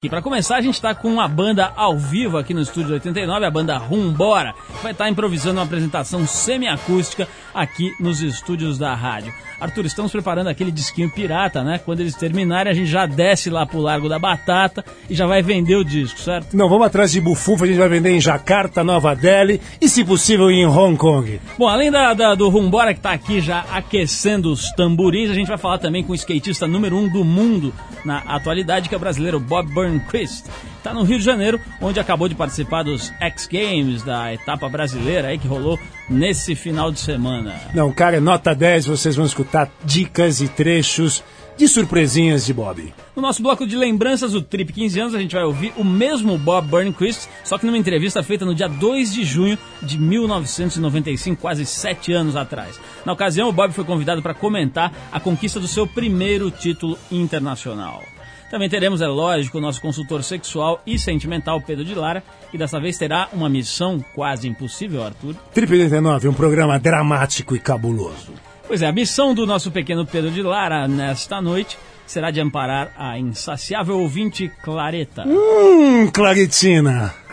E para começar, a gente está com uma banda ao vivo aqui no Estúdio 89, a banda Rumbora, que vai estar tá improvisando uma apresentação semiacústica aqui nos estúdios da rádio. Arthur, estamos preparando aquele disquinho pirata, né? Quando eles terminarem, a gente já desce lá pro Largo da Batata e já vai vender o disco, certo? Não, vamos atrás de bufufa, a gente vai vender em Jakarta, Nova Delhi e, se possível, em Hong Kong. Bom, além da, da do Rumbora que está aqui já aquecendo os tamborins, a gente vai falar também com o skatista número um do mundo na atualidade, que é o brasileiro Bob Burnquist. Está no Rio de Janeiro, onde acabou de participar dos X Games, da etapa brasileira aí que rolou nesse final de semana. Não, cara, nota 10, vocês vão escutar dicas e trechos de surpresinhas de Bob. No nosso bloco de lembranças do Trip 15 anos, a gente vai ouvir o mesmo Bob Burnquist, só que numa entrevista feita no dia 2 de junho de 1995, quase sete anos atrás. Na ocasião, o Bob foi convidado para comentar a conquista do seu primeiro título internacional. Também teremos, é lógico, o nosso consultor sexual e sentimental, Pedro de Lara, que dessa vez terá uma missão quase impossível, Arthur. Trip 89, um programa dramático e cabuloso. Pois é, a missão do nosso pequeno Pedro de Lara nesta noite será de amparar a insaciável ouvinte Clareta. Hum, Claretina.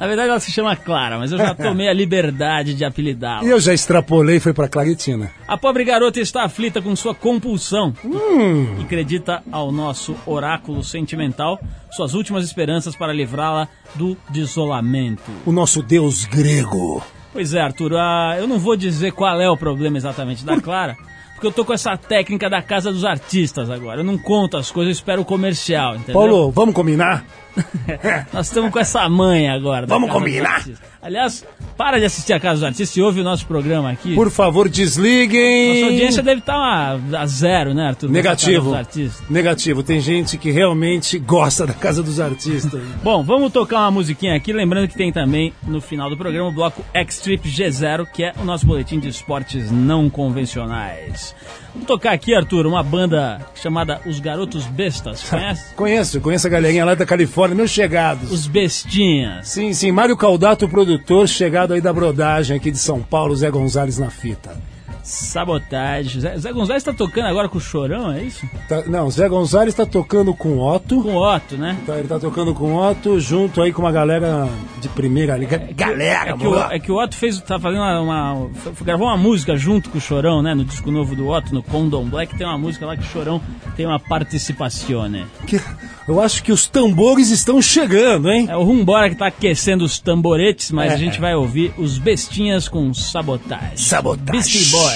Na verdade ela se chama Clara, mas eu já tomei a liberdade de apelidá-la. E eu já extrapolei e foi pra Claretina. A pobre garota está aflita com sua compulsão hum. e acredita ao nosso oráculo sentimental suas últimas esperanças para livrá-la do desolamento. O nosso deus grego. Pois é, Arthur, ah, eu não vou dizer qual é o problema exatamente da Clara, porque eu tô com essa técnica da casa dos artistas agora. Eu não conto as coisas, eu espero o comercial, entendeu? Paulo, vamos combinar? Nós estamos com essa manha agora. Vamos combinar? Aliás, para de assistir a Casa dos Artistas e ouve o nosso programa aqui. Por favor, desliguem. Nossa audiência deve estar a, a zero, né, Arthur? Negativo. Negativo. Tem gente que realmente gosta da Casa dos Artistas. Bom, vamos tocar uma musiquinha aqui. Lembrando que tem também no final do programa o bloco X-Trip G0, que é o nosso boletim de esportes não convencionais. Vamos tocar aqui, Arthur, uma banda chamada Os Garotos Bestas. Conhece? conheço, conheço a galerinha lá da Califórnia, meus chegados. Os Bestinhas. Sim, sim. Mário Caldato, produtor, chegado aí da brodagem aqui de São Paulo, Zé Gonzalez na fita. Sabotagem. Zé, Zé Gonzalez está tocando agora com o Chorão, é isso? Tá, não, Zé Gonzalez está tocando com Otto. Com Otto, né? Tá, ele está tocando com Otto, junto aí com uma galera de primeira ali. É galera, é que, o, é que o Otto fez, tá fazendo uma, uma, gravou uma música junto com o Chorão, né? No disco novo do Otto, no Condom Black, tem uma música lá que o Chorão tem uma participação, né? Que, eu acho que os tambores estão chegando, hein? É o Rumbora que está aquecendo os tamboretes, mas é. a gente vai ouvir os bestinhas com sabotagem. Sabotagem. Beastie Boy.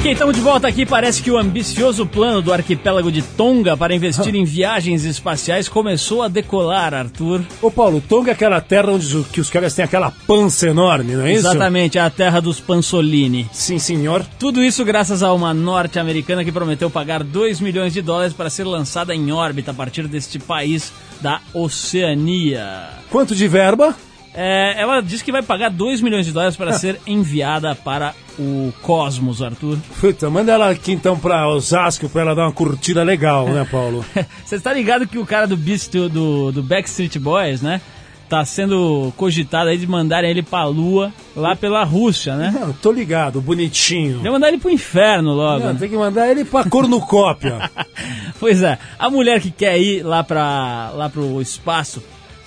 Ok, estamos de volta aqui. Parece que o ambicioso plano do arquipélago de Tonga para investir em viagens espaciais começou a decolar, Arthur. Ô Paulo, Tonga é aquela terra onde os, que os caras têm aquela pança enorme, não é isso? Exatamente, é a terra dos Pansolini. Sim, senhor. Tudo isso graças a uma norte-americana que prometeu pagar 2 milhões de dólares para ser lançada em órbita a partir deste país da Oceania. Quanto de verba? É, ela diz que vai pagar 2 milhões de dólares para ser enviada para o Cosmos, Arthur. Puta, manda ela aqui então pra Osasco pra ela dar uma curtida legal, né, Paulo? Você está ligado que o cara do Beast do, do Backstreet Boys, né? Tá sendo cogitado aí de mandarem ele pra Lua, lá pela Rússia, né? Não, tô ligado, bonitinho. Vai mandar ele pro inferno logo. Não, tem que mandar ele pra cornucópia. pois é, a mulher que quer ir lá, pra, lá pro espaço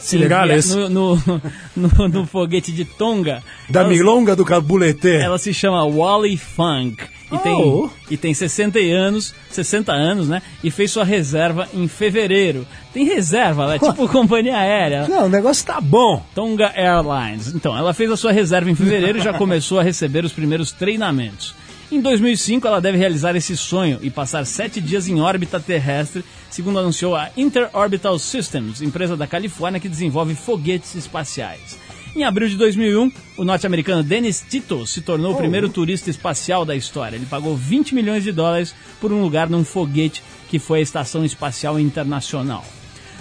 Senegalês. No, no, no, no, foguete de Tonga. Da ela, milonga do Cabulete. Ela se chama Wally Funk. E, oh. tem, e tem 60 anos, 60 anos, né? E fez sua reserva em fevereiro. Tem reserva, ela é tipo companhia aérea. Não, o negócio tá bom. Tonga Airlines. Então, ela fez a sua reserva em fevereiro e já começou a receber os primeiros treinamentos. Em 2005, ela deve realizar esse sonho e passar sete dias em órbita terrestre, segundo anunciou a Interorbital Systems, empresa da Califórnia que desenvolve foguetes espaciais. Em abril de 2001, o norte-americano Dennis Tito se tornou oh. o primeiro turista espacial da história. Ele pagou 20 milhões de dólares por um lugar num foguete que foi a Estação Espacial Internacional.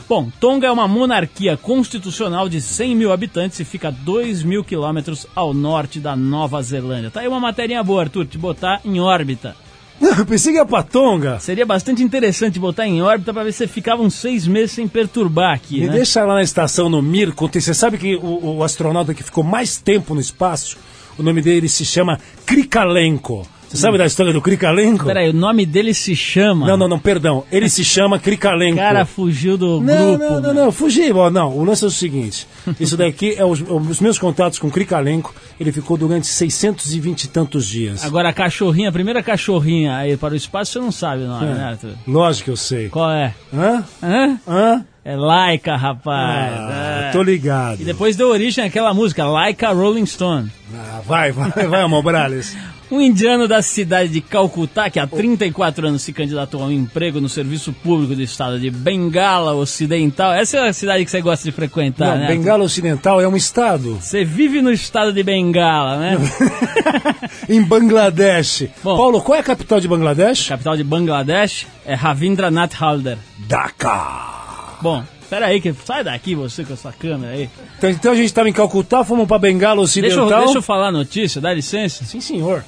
Bom, Tonga é uma monarquia constitucional de 100 mil habitantes e fica a 2 mil quilômetros ao norte da Nova Zelândia. Tá aí uma matéria boa, Arthur, te botar em órbita. Eu pensei que ia pra Tonga. Seria bastante interessante botar em órbita para ver se ficava uns seis meses sem perturbar aqui, Me né? deixa lá na estação no Mir. Você sabe que o, o astronauta que ficou mais tempo no espaço, o nome dele se chama Krikalenko. Você sabe da história do Krikalenko? Peraí, o nome dele se chama. Não, não, não, perdão. Ele se chama Krikalenko. O cara fugiu do não, grupo. Não, não, não, fugi. Não, o lance é o seguinte: isso daqui é os, os meus contatos com o Krikalenko. Ele ficou durante 620 e tantos dias. Agora, a cachorrinha, a primeira cachorrinha aí para o espaço, você não sabe o nome, é. né, Arthur? Lógico que eu sei. Qual é? Hã? Hã? Hã? É Laika, rapaz. Ah, é. Tô ligado. E depois deu origem àquela música, Laika Rolling Stone. Ah, vai, vai, vai, Morales. Um indiano da cidade de Calcutá, que há 34 anos se candidatou a um emprego no serviço público do estado de Bengala Ocidental. Essa é a cidade que você gosta de frequentar, Não, né? Bengala Ocidental é um estado. Você vive no estado de Bengala, né? em Bangladesh. Bom, Paulo, qual é a capital de Bangladesh? A capital de Bangladesh é Ravindranath Halder. Dhaka. Bom, Pera aí, que sai daqui você com essa câmera aí. Então, então a gente estava em Calcutá, fomos para Bengala Ocidental. Deixa eu, deixa eu falar a notícia, dá licença. Sim, senhor.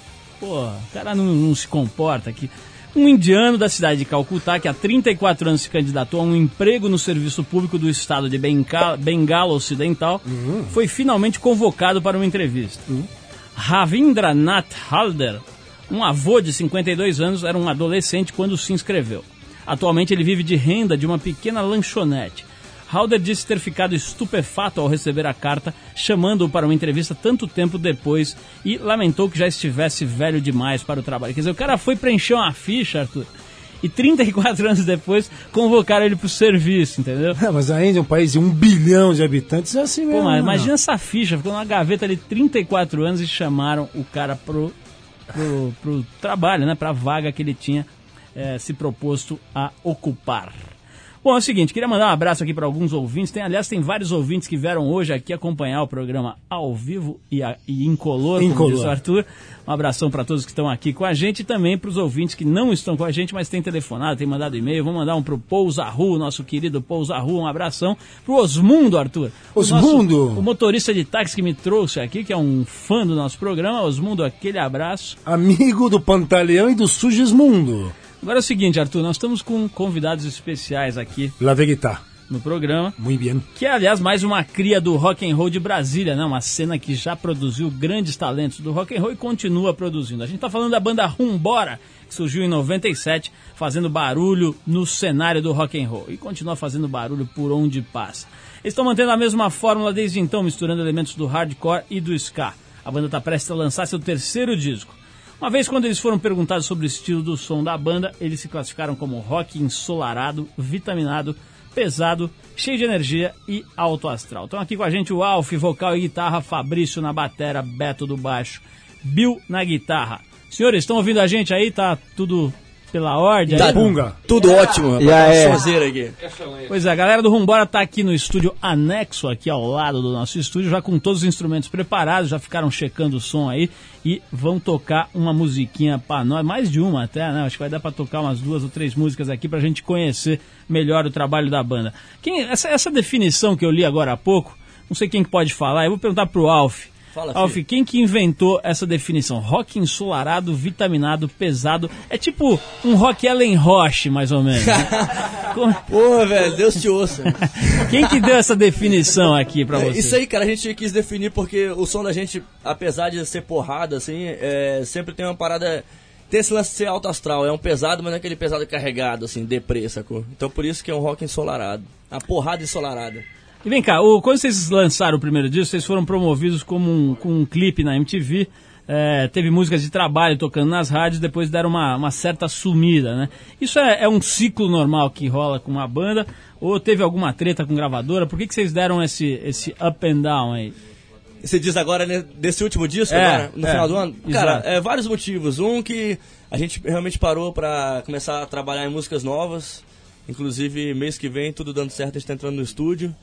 Pô, o cara não, não se comporta aqui. Um indiano da cidade de Calcutá, que há 34 anos se candidatou a um emprego no serviço público do estado de Bengala, Bengala Ocidental, uhum. foi finalmente convocado para uma entrevista. Uhum. Ravindranath Halder, um avô de 52 anos, era um adolescente quando se inscreveu. Atualmente ele vive de renda de uma pequena lanchonete. Halder disse ter ficado estupefato ao receber a carta, chamando-o para uma entrevista tanto tempo depois e lamentou que já estivesse velho demais para o trabalho. Quer dizer, o cara foi preencher uma ficha, Arthur, e 34 anos depois convocaram ele para o serviço, entendeu? É, mas a Índia é um país de um bilhão de habitantes, é assim mesmo. Pô, mas imagina essa ficha, ficou numa gaveta ali 34 anos e chamaram o cara pro, pro, pro trabalho, né, para a vaga que ele tinha é, se proposto a ocupar. Bom, é o seguinte, queria mandar um abraço aqui para alguns ouvintes. Tem, aliás, tem vários ouvintes que vieram hoje aqui acompanhar o programa ao vivo e, a, e incolor, como incolor. diz o Arthur. Um abração para todos que estão aqui com a gente e também para os ouvintes que não estão com a gente, mas têm telefonado, têm mandado e-mail. Vamos mandar um pro Pousaru, nosso querido Pousaru, um abração. Pro Osmundo, Arthur. Osmundo! O, nosso, o motorista de táxi que me trouxe aqui, que é um fã do nosso programa. Osmundo, aquele abraço. Amigo do Pantaleão e do Sugismundo. Agora é o seguinte, Arthur, nós estamos com convidados especiais aqui. Vegeta. No programa. Muito bem. Que é, aliás, mais uma cria do rock and roll de Brasília, né? Uma cena que já produziu grandes talentos do rock and roll e continua produzindo. A gente está falando da banda Rumbora, que surgiu em 97, fazendo barulho no cenário do rock and roll e continua fazendo barulho por onde passa. Eles estão mantendo a mesma fórmula desde então, misturando elementos do hardcore e do ska. A banda está prestes a lançar seu terceiro disco. Uma vez, quando eles foram perguntados sobre o estilo do som da banda, eles se classificaram como rock ensolarado, vitaminado, pesado, cheio de energia e alto astral. Estão aqui com a gente o Alf, vocal e guitarra, Fabrício na batera, Beto do baixo, Bill na guitarra. Senhores, estão ouvindo a gente aí? Tá tudo pela ordem? Tá aí? Bunga. Tudo ótimo, E aí? Sonzeira aqui. Pois é, a galera do Rumbora tá aqui no estúdio anexo, aqui ao lado do nosso estúdio, já com todos os instrumentos preparados, já ficaram checando o som aí e vão tocar uma musiquinha pra nós, mais de uma até, né? Acho que vai dar pra tocar umas duas ou três músicas aqui pra gente conhecer melhor o trabalho da banda. Quem, essa, essa definição que eu li agora há pouco, não sei quem que pode falar, eu vou perguntar pro Alf. Fala, Alf, filho. quem que inventou essa definição? Rock ensolarado, vitaminado, pesado. É tipo um rock Ellen Roche, mais ou menos. né? Como- Pô, velho, Deus te ouça. quem que deu essa definição aqui pra É, você? Isso aí, cara, a gente quis definir porque o som da gente, apesar de ser porrada, assim, é, sempre tem uma parada. Tem esse lance de ser alto astral. É um pesado, mas não é aquele pesado carregado, assim, deprê, sacou? Então por isso que é um rock ensolarado. A porrada ensolarada. E vem cá, o- quando vocês lançaram o primeiro disco, vocês foram promovidos como um, com um clipe na MTV. é, teve músicas de trabalho tocando nas rádios, depois deram uma, uma certa sumida, né? Isso é, é um ciclo normal que rola com uma banda? Ou teve alguma treta com gravadora? Por que, que vocês deram esse, esse up and down aí? Você diz agora, né, desse último disco, É, agora, no é, final do ano? exato. Cara, é, vários motivos. Um que a gente realmente parou pra começar a trabalhar em músicas novas. Inclusive, mês que vem, tudo dando certo, a gente tá entrando no estúdio.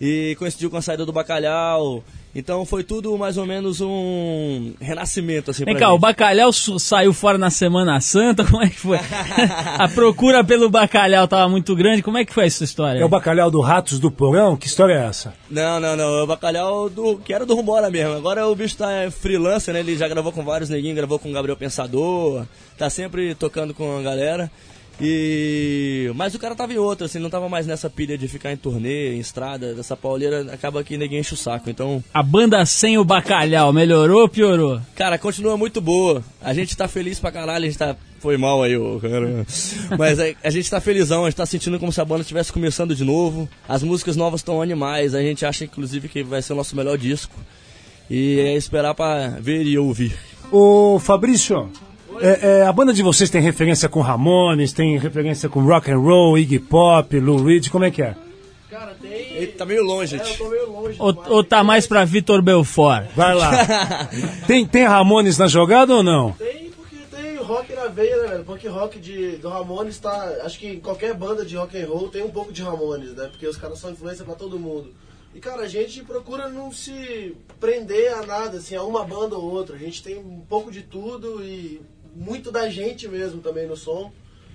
E coincidiu com a saída do Bacalhau. Então foi tudo mais ou menos um renascimento, assim, Vem pra cá, o gente. Bacalhau su- saiu fora na Semana Santa, como é que foi? a procura pelo Bacalhau tava muito grande, como é que foi essa história? É o bacalhau do Ratos do Porão? Que história é essa? Não, não, não. É o Bacalhau do, que era do Rumbora mesmo. Agora o bicho tá é, freelancer, né? Ele já gravou com vários neguinhos, gravou com o Gabriel Pensador. Tá sempre tocando com a galera. E... Mas o cara tava em outra, assim, não tava mais nessa pilha de ficar em turnê, em estrada, dessa pauleira, acaba que ninguém enche o saco. Então, A banda sem o Bacalhau, melhorou ou piorou? cara, continua muito boa. A gente tá feliz pra caralho, a gente tá. Foi mal aí, ô cara. Mas a, a gente tá felizão, a gente tá sentindo como se a banda estivesse começando de novo. As músicas novas estão animais, a gente acha inclusive que vai ser o nosso melhor disco. E é esperar pra ver e ouvir. Ô Fabrício, é, é, a banda de vocês tem referência com Ramones, tem referência com rock and roll, Iggy Pop, Lou Reed, como é que é? Cara, tem. Ele tá meio longe, É, eu gente. tô meio longe. Ou, ou tá mais pra Vitor Belfort? Vai lá. tem, tem Ramones na jogada ou não? Tem porque tem rock na veia, né, velho? Punk rock de, do Ramones tá. Acho que em qualquer banda de rock and roll tem um pouco de Ramones, né? Porque os caras são influência pra todo mundo. E cara, a gente procura não se prender a nada, assim, a uma banda ou outra. A gente tem um pouco de tudo e muito da gente mesmo também no som.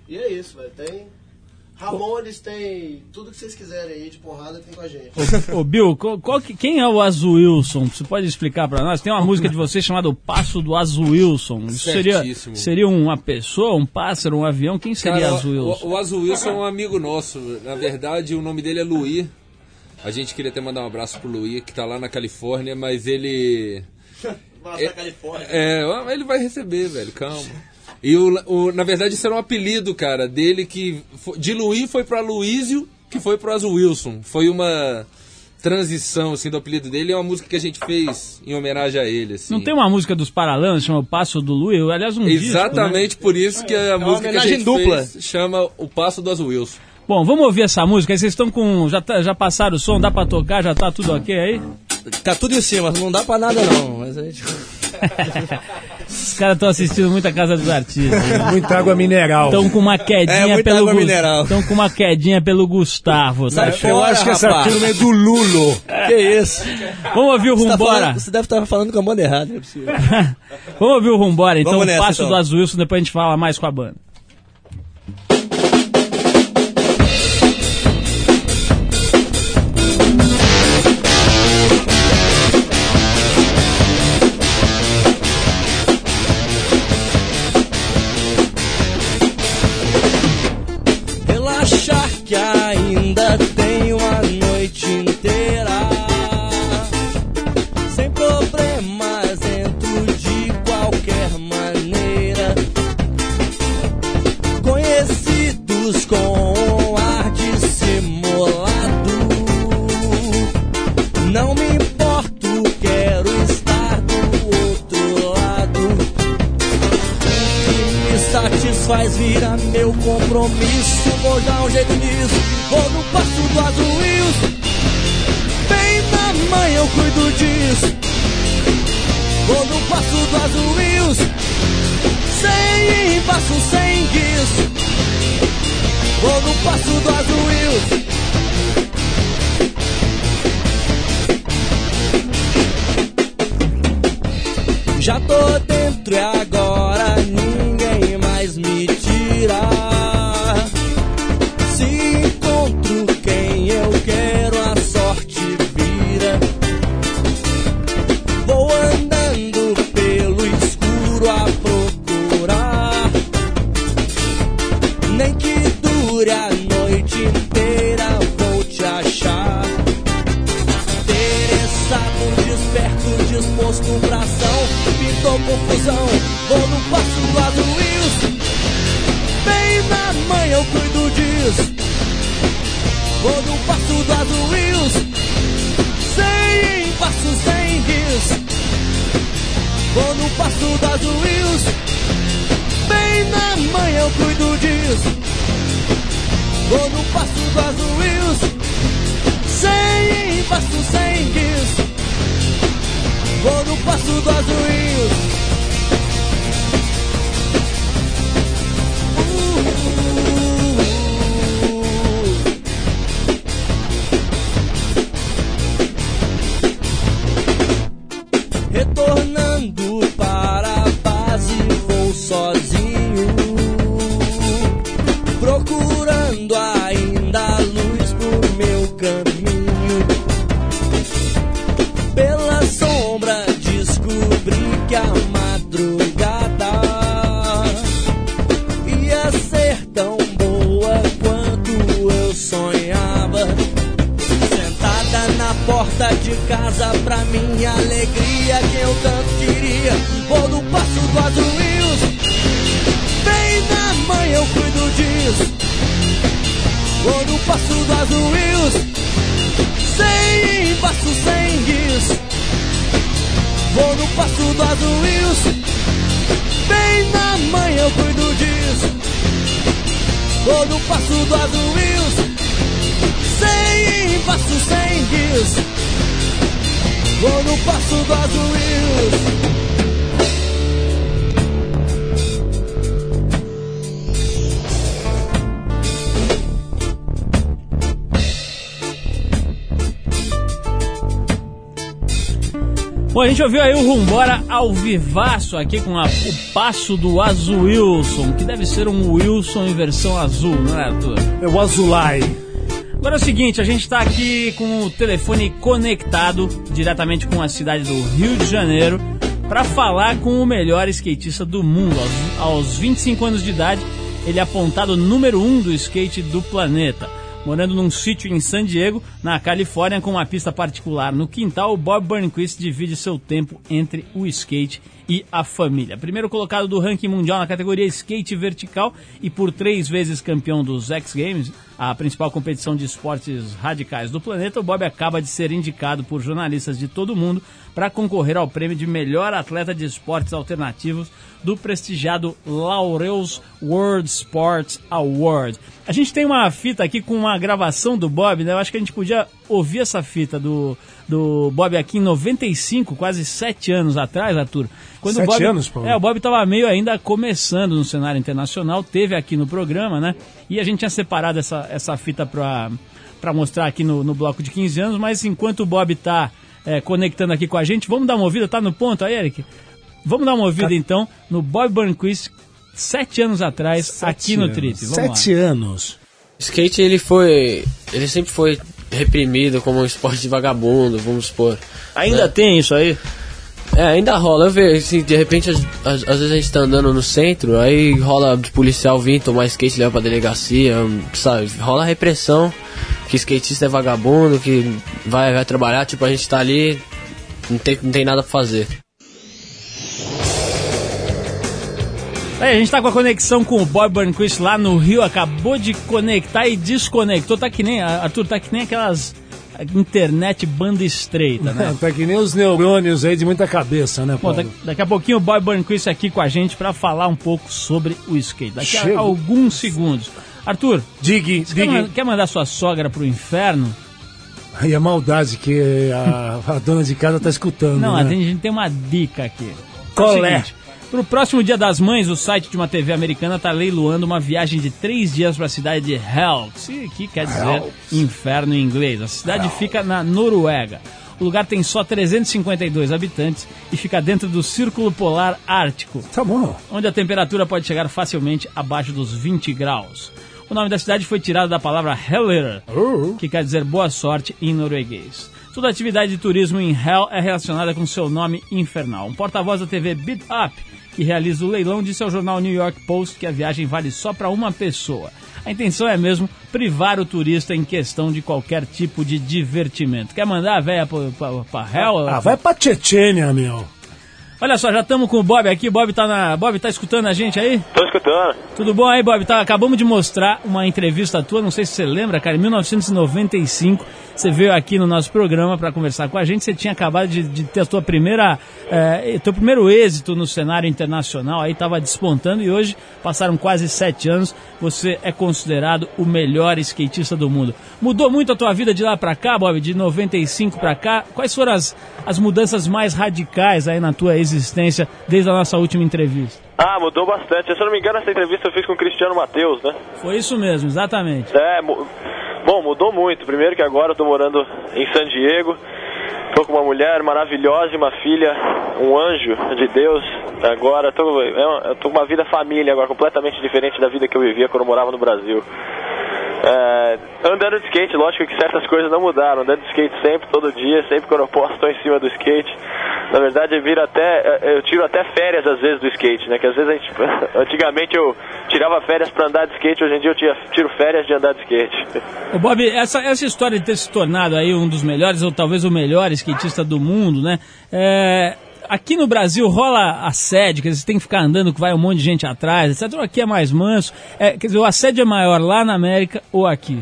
E é isso, velho. Tem. Ramones tem tudo que vocês quiserem aí de porrada tem com a gente. Ô Bill, qual- qual que- quem é o Azulson? Você pode explicar pra nós? Tem uma música de vocês chamada O Passo do Azulson. Isso seria, seria uma pessoa, um pássaro, um avião? Quem seria Cara, Azulson? o, o Azul Wilson é um amigo nosso. Na verdade, o nome dele é Luí. A gente queria até mandar um abraço pro Luí, que tá lá na Califórnia, mas ele. Da Califórnia. É, ele vai receber, velho, calma. E o, o- na verdade, isso era um apelido, cara, dele que. De Luí foi pra Luísio, que foi pro Azul Wilson. Foi uma transição, assim, do apelido dele. É uma música que a gente fez em homenagem a ele, assim. Não tem uma música dos Paralamas, chama O Passo do Luiz? Aliás, um disco, né? Exatamente por isso que a música que a gente dupla. fez chama O Passo do Azul Wilson. Bom, vamos ouvir essa música. Aí vocês estão com. Já, tá- já passaram o som? Dá pra tocar? Já tá tudo ok aí? Tá tudo em cima, não dá pra nada não. Mas a gente... Os caras estão assistindo muita Casa dos Artistas. Muita água mineral. Estão com uma quedinha É, pelo água Gus- mineral. Tão com uma quedinha pelo Gustavo, tá? Eu acho que essa rapaz. turma é do Lulo. Que isso? Vamos ouvir o Você, tá Rumbora. falando- você deve estar falando com a banda errada, não é possível. Vamos ouvir o Rumbora, então. Nessa, Passo então. do Azul Wilson, depois a gente fala mais com a banda. shot. Ao vivaço aqui com a- o passo do Azul Wilson, que deve ser um Wilson em versão azul, não é, Arthur? É o Azulay. Agora é o seguinte, a gente está aqui com o telefone conectado diretamente com a cidade do Rio de Janeiro para falar com o melhor skatista do mundo. Aos, aos 25 anos de idade, ele é apontado número um do skate do planeta. Morando num sítio em San Diego, na Califórnia, com uma pista particular no quintal, Bob Burnquist divide seu tempo entre o skate e a família. Primeiro colocado do ranking mundial na categoria skate vertical e por três vezes campeão dos X Games, a principal competição de esportes radicais do planeta, o Bob acaba de ser indicado por jornalistas de todo o mundo para concorrer ao prêmio de melhor atleta de esportes alternativos do prestigiado Laureus World Sports Award. A gente tem uma fita aqui com uma gravação do Bob, né? Eu acho que a gente podia ouvir essa fita do, do Bob aqui em 95, quase sete anos atrás, Arthur. Quando Sete o Bob, anos, Paulo? É, o Bob estava meio ainda começando no cenário internacional, teve aqui no programa, né? E a gente tinha separado essa, essa fita para para mostrar aqui no, no bloco de 15 anos, mas enquanto o Bob tá é, conectando aqui com a gente, vamos dar uma ouvida, tá no ponto aí, Eric? Vamos dar uma ouvida então no Bob Burnquist, sete anos atrás, aqui no anos. Trip. Vamos Sete lá. anos. skate ele foi. Ele sempre foi reprimido como um esporte de vagabundo, vamos supor. Ainda tem isso aí? É, ainda rola, eu vejo, assim, de repente, às, vezes a gente tá andando no centro, aí rola de policial vir tomar skate, levar pra delegacia, sabe? Rola repressão, que skatista é vagabundo, que vai, vai trabalhar, tipo, a gente tá ali, não tem, não tem nada pra fazer. Aí, a gente tá com a conexão com o Bob Burnquist lá no Rio, acabou de conectar e desconectou. Tá que nem, Arthur, tá que nem aquelas internet banda estreita, né? tá que nem os neurônios aí de muita cabeça, né, Bom, Paulo? da- daqui a pouquinho o Bob Burnquist aqui com a gente para falar um pouco sobre o skate. Daqui a Chego. alguns segundos. Arthur, Digue, você quer, man- digue. quer mandar sua sogra pro inferno? E a maldade que a, a dona de casa tá escutando, Não, né? a gente tem uma dica aqui. Qual o é? Seguinte, Pro próximo Dia das Mães, o site de uma TV americana está leiloando uma viagem de três dias para a cidade de Hells, que quer dizer inferno em inglês. A cidade fica na Noruega. O lugar tem só 352 habitantes e fica dentro do Círculo Polar Ártico, Tá bom. onde a temperatura pode chegar facilmente abaixo dos 20 graus. O nome da cidade foi tirado da palavra Heller, que quer dizer boa sorte em norueguês. Toda atividade de turismo em Hell é relacionada com seu nome infernal. Um porta-voz da TV Beat Up, que realiza o leilão, disse ao jornal New York Post que a viagem vale só para uma pessoa. A intenção é mesmo privar o turista em questão de qualquer tipo de divertimento. Quer mandar a véia para Hell? Ah, vai pra Tchetchênia, meu. Olha só, já estamos com o Bob aqui. Bob tá, na... Bob tá escutando a gente aí? Tô escutando. Tudo bom aí, Bob? Tá, acabamos de mostrar uma entrevista tua, não sei se você lembra, cara, em 1995. Você veio aqui no nosso programa para conversar com a gente. Você tinha acabado de, de ter a tua primeira, eh, teu primeiro êxito no cenário internacional, aí estava despontando e hoje passaram quase sete anos. Você é considerado o melhor skatista do mundo. Mudou muito a tua vida de lá para cá, Bob? De 95 para cá? Quais foram as, as mudanças mais radicais aí na tua existência desde a nossa última entrevista? Ah, mudou bastante. Se eu não me engano, essa entrevista eu fiz com o Cristiano Matheus, né? Foi isso mesmo, exatamente. É, bom, mudou muito. Primeiro que agora eu tô morando em San Diego. Tô com uma mulher maravilhosa e uma filha, um anjo de Deus. Agora tô, é eu tô com uma vida família agora, completamente diferente da vida que eu vivia quando eu morava no Brasil. É, andando de skate, lógico que certas coisas não mudaram. Andando de skate sempre, todo dia, sempre quando eu posso, estou em cima do skate. Na verdade, eu, viro até, eu tiro até férias às vezes do skate, né? Que às vezes gente, antigamente eu tirava férias para andar de skate, hoje em dia eu tiro, tiro férias de andar de skate. Ô Bob, essa, essa história de ter se tornado aí um dos melhores, ou talvez o melhor skatista do mundo, né? É, aqui no Brasil rola assédio, dizer, você tem que ficar andando que vai um monte de gente atrás, etc. Aqui é mais manso. É, quer dizer, o assédio é maior lá na América ou aqui?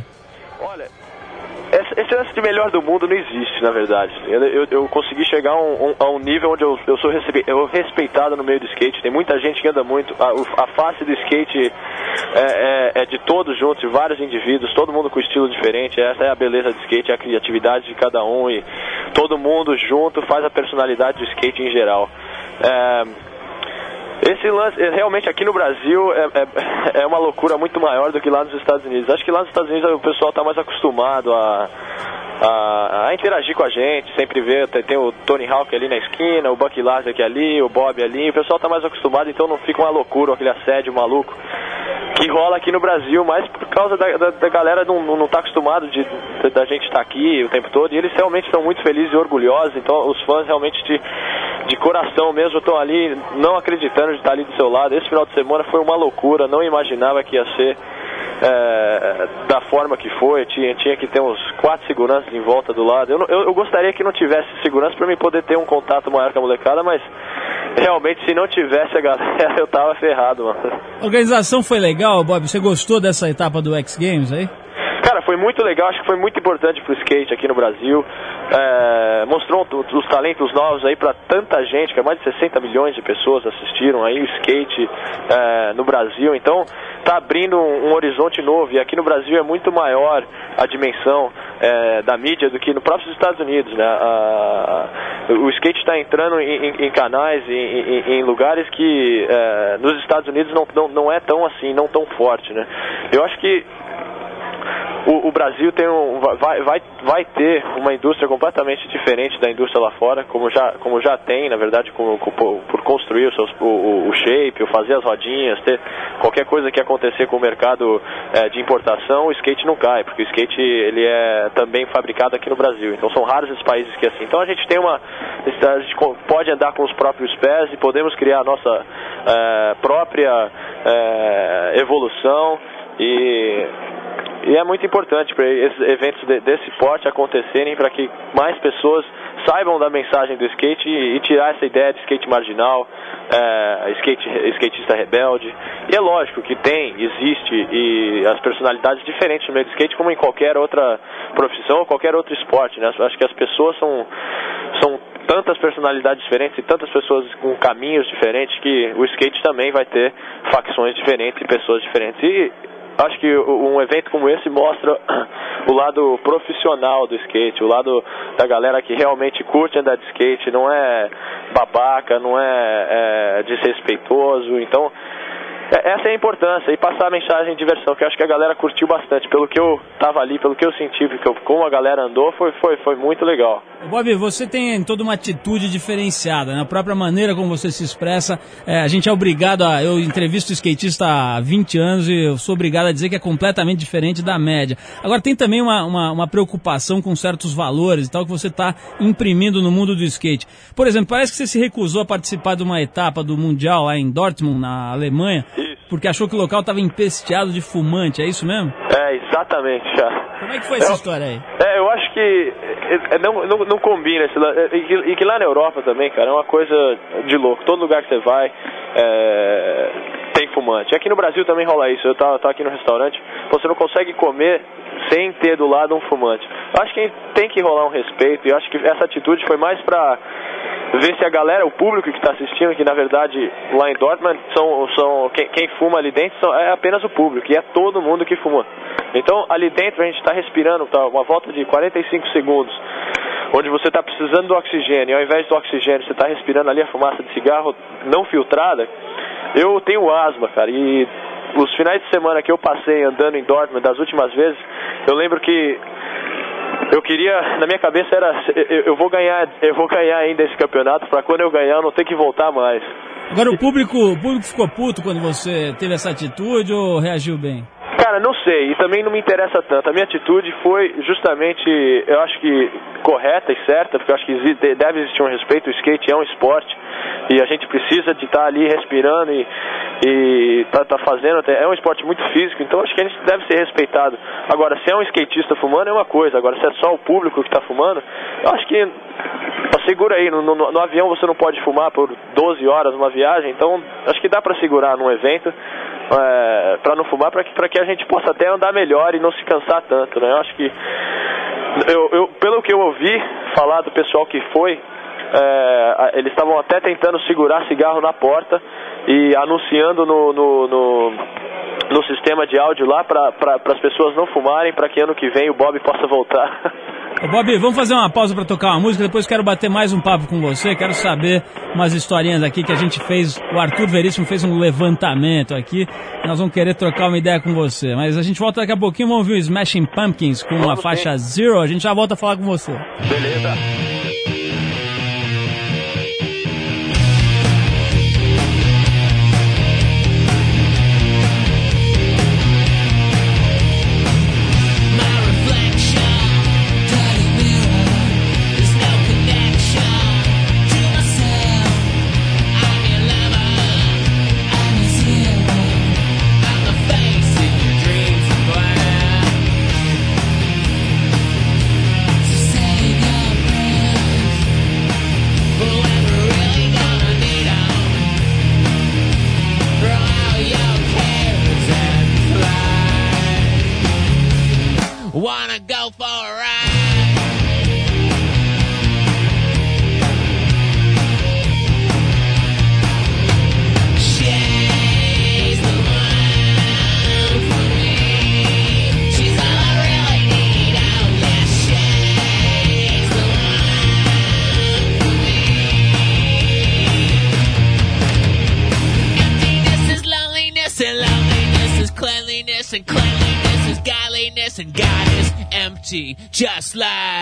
Lance de melhor do mundo não existe, na verdade. Eu, eu, eu consegui chegar a um, a um nível onde eu, eu sou respe- eu respeitado no meio do skate. Tem muita gente que anda muito. A, a face do skate é, é- é de todos juntos, de vários indivíduos, todo mundo com estilo diferente. Essa é a beleza do skate, é a criatividade de cada um e todo mundo junto faz a personalidade do skate em geral. É, esse lance, é, realmente aqui no Brasil é, é, é uma loucura muito maior do que lá nos Estados Unidos. Acho que lá nos Estados Unidos o pessoal está mais acostumado a, a, a interagir com a gente, sempre vê, tem, tem o Tony Hawk ali na esquina, o Bucky Larson ali, o Bob ali, o pessoal está mais acostumado, então não fica uma loucura, aquele assédio maluco que rola aqui no Brasil, mas por causa da, da, da galera não, não, tá acostumado de, de- da gente estar aqui o tempo todo, e eles realmente estão muito felizes e orgulhosos, então os fãs realmente de, de coração mesmo estão ali, não acreditando de estar ali do seu lado. Esse final de semana foi uma loucura, não imaginava que ia ser é, da forma que foi, tinha, tinha que ter uns quatro seguranças em volta do lado. Eu, eu, eu gostaria que não tivesse segurança para mim poder ter um contato maior com a molecada, mas realmente se não tivesse a galera eu tava ferrado, mano. A organização foi legal, Bob? Você gostou dessa etapa do X Games aí? Cara, foi muito legal, acho que foi muito importante pro skate aqui no Brasil. É, mostrou os talentos novos aí para tanta gente, que é mais de 60 milhões de pessoas assistiram aí o skate é, no Brasil. Então tá abrindo um, um horizonte novo. E aqui no Brasil é muito maior a dimensão é, da mídia do que no próprio Estados Unidos, né? A- o skate está entrando em, em- em canais, em, em- em lugares que é, nos Estados Unidos não, não, não é tão assim, não tão forte, né? Eu acho que o, o Brasil tem um, vai, vai, vai ter uma indústria completamente diferente da indústria lá fora, como já, como já tem, na verdade, com, com- por, construir os seus, o, o- shape, o fazer as rodinhas, ter qualquer coisa que acontecer com o mercado eh, de importação, o skate não cai, porque o skate ele é também fabricado aqui no Brasil. Então são raros esses países que é assim. Então a gente tem uma, a gente pode andar com os próprios pés e podemos criar a nossa eh, própria eh, evolução e e é muito importante para esses eventos de- desse porte acontecerem para que mais pessoas saibam da mensagem do skate e, e tirar essa ideia de skate marginal, é, skate, skatista rebelde. E é lógico que tem, existe e as personalidades diferentes no meio do skate como em qualquer outra profissão ou qualquer outro esporte. Né? Acho que as pessoas são, são tantas personalidades diferentes e tantas pessoas com caminhos diferentes que o skate também vai ter facções diferentes e pessoas diferentes. E Acho que um evento como esse mostra o lado profissional do skate, o lado da galera que realmente curte andar de skate, não é babaca, não é, é desrespeitoso. Então, essa é a importância e passar a mensagem de diversão, que eu acho que a galera curtiu bastante. Pelo que eu tava ali, pelo que eu senti, porque eu- como a galera andou, foi, foi, foi muito legal. Bob, você tem toda uma atitude diferenciada, na própria maneira como você se expressa. é, a gente é obrigado a. Eu entrevisto skatista há 20 anos e eu sou obrigado a dizer que é completamente diferente da média. Agora, tem também uma, uma, uma preocupação com certos valores e tal que você está imprimindo no mundo do skate. Por exemplo, parece que você se recusou a participar de uma etapa do Mundial lá em Dortmund, na Alemanha, porque achou que o local estava empesteado de fumante, é isso mesmo? É, exatamente. Como é que foi essa Eu- história aí? É, eu acho que é, é, não, não, não combina esse e, que, e que lá na Europa também, cara, é uma coisa de louco. Todo lugar que você vai é, tem fumante. Aqui no Brasil também rola isso. Eu tava, tava aqui no restaurante, você não consegue comer sem ter do lado um fumante. Eu acho que tem que rolar um respeito e eu acho que essa atitude foi mais pra ver se a galera, o público que está assistindo, que na verdade lá em Dortmund são, são quem, quem fuma ali dentro são- é apenas o público e é todo mundo que fuma. Então ali dentro a gente está respirando tá, uma volta de 45 segundos, onde você está precisando do oxigênio e ao invés do oxigênio você está respirando ali a fumaça de cigarro não filtrada. Eu tenho asma, cara, e os finais de semana que eu passei andando em Dortmund das últimas vezes, eu lembro que eu queria, na minha cabeça era, eu, eu vou ganhar, eu vou ganhar ainda esse campeonato para quando eu ganhar eu não ter que voltar mais. Agora, o público, o público ficou puto quando você teve essa atitude ou reagiu bem? Cara, não sei, e também não me interessa tanto. A minha atitude foi justamente, eu acho que correta e certa, porque eu acho que deve existir um respeito. O skate é um esporte e a gente precisa de estar ali respirando e, e tá, tá fazendo. É um esporte muito físico, então acho que a gente deve ser respeitado. Agora, se é um skatista fumando é uma coisa, agora se é só o público que está fumando, eu acho que segura aí, no, no- no avião você não pode fumar por 12 horas numa viagem, então acho que dá para segurar num evento é, para não fumar, para que, pra que a gente possa até andar melhor e não se cansar tanto, né? Eu acho que, eu, eu- pelo que eu ouvi falar do pessoal que foi, é, eles estavam até tentando segurar cigarro na porta e anunciando no, no, no, no sistema de áudio lá para pra, as pessoas não fumarem, para que ano que vem o Bob possa voltar. Ô, Bob, vamos fazer uma pausa para tocar uma música, depois quero bater mais um papo com você, quero saber umas historinhas aqui que a gente fez, o Arthur Veríssimo fez um levantamento aqui, nós vamos querer trocar uma ideia com você, mas a gente volta daqui a pouquinho, vamos ver o Smashing Pumpkins com a faixa Zero, a gente já volta a falar com você. Beleza. slide.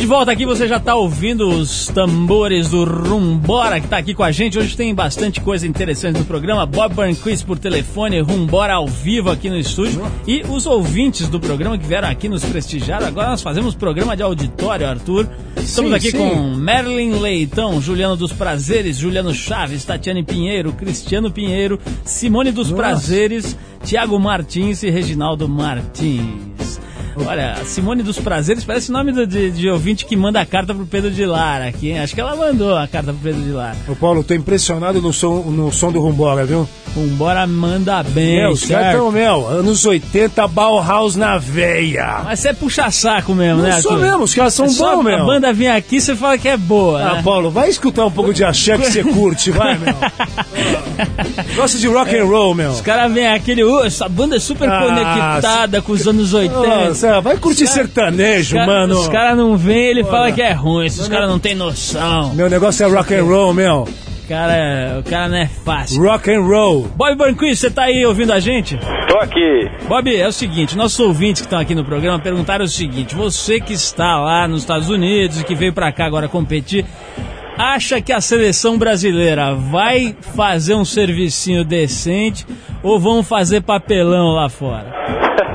Estamos de volta aqui, você já está ouvindo os tambores do Rumbora que está aqui com a gente. Hoje tem bastante coisa interessante no programa. Bob Burnquist por telefone, Rumbora ao vivo aqui no estúdio. E os ouvintes do programa que vieram aqui nos prestigiar. Agora nós fazemos programa de auditório, Arthur. Estamos Sim, aqui sim. com Merlin Leitão, Juliano dos Prazeres, Juliano Chaves, Tatiane Pinheiro, Cristiano Pinheiro, Simone dos Prazeres, Tiago Martins e Reginaldo Martins. Olha, a Simone dos Prazeres parece nome do- de, de ouvinte que manda a carta pro Pedro de Lara aqui, hein? Acho que ela mandou a carta pro Pedro de Lara. Ô Paulo, tô impressionado no som, no som do Rumbora, viu? Vambora, manda bem, Meu, certo? tão, meu, anos 80, Bauhaus na veia. Mas você é puxa-saco mesmo, Não né, sou Arthur? mesmo, os caras são É bons, A meu. banda vem aqui, você fala que é boa, Ah, né? Paulo, vai escutar um pouco de axé que você curte, vai, meu. Gosta de rock and roll, meu. Os caras vêm aqui, ele, "Ô, essa banda é super Ah, conectada com os anos 80. Nossa, vai curtir cara- sertanejo, cara- mano. Os caras não vêm, ele fala que é ruim, esses caras não tem noção. Meu negócio é rock and roll, meu. O cara, o cara não é fácil. Rock and roll. Bob Burnquist, você tá aí ouvindo a gente? Tô aqui. Bob, é o seguinte, nossos ouvintes que estão aqui no programa perguntaram o seguinte: você que está lá nos Estados Unidos e que veio pra cá agora competir, acha que a seleção brasileira vai fazer um servicinho decente ou vão fazer papelão lá fora?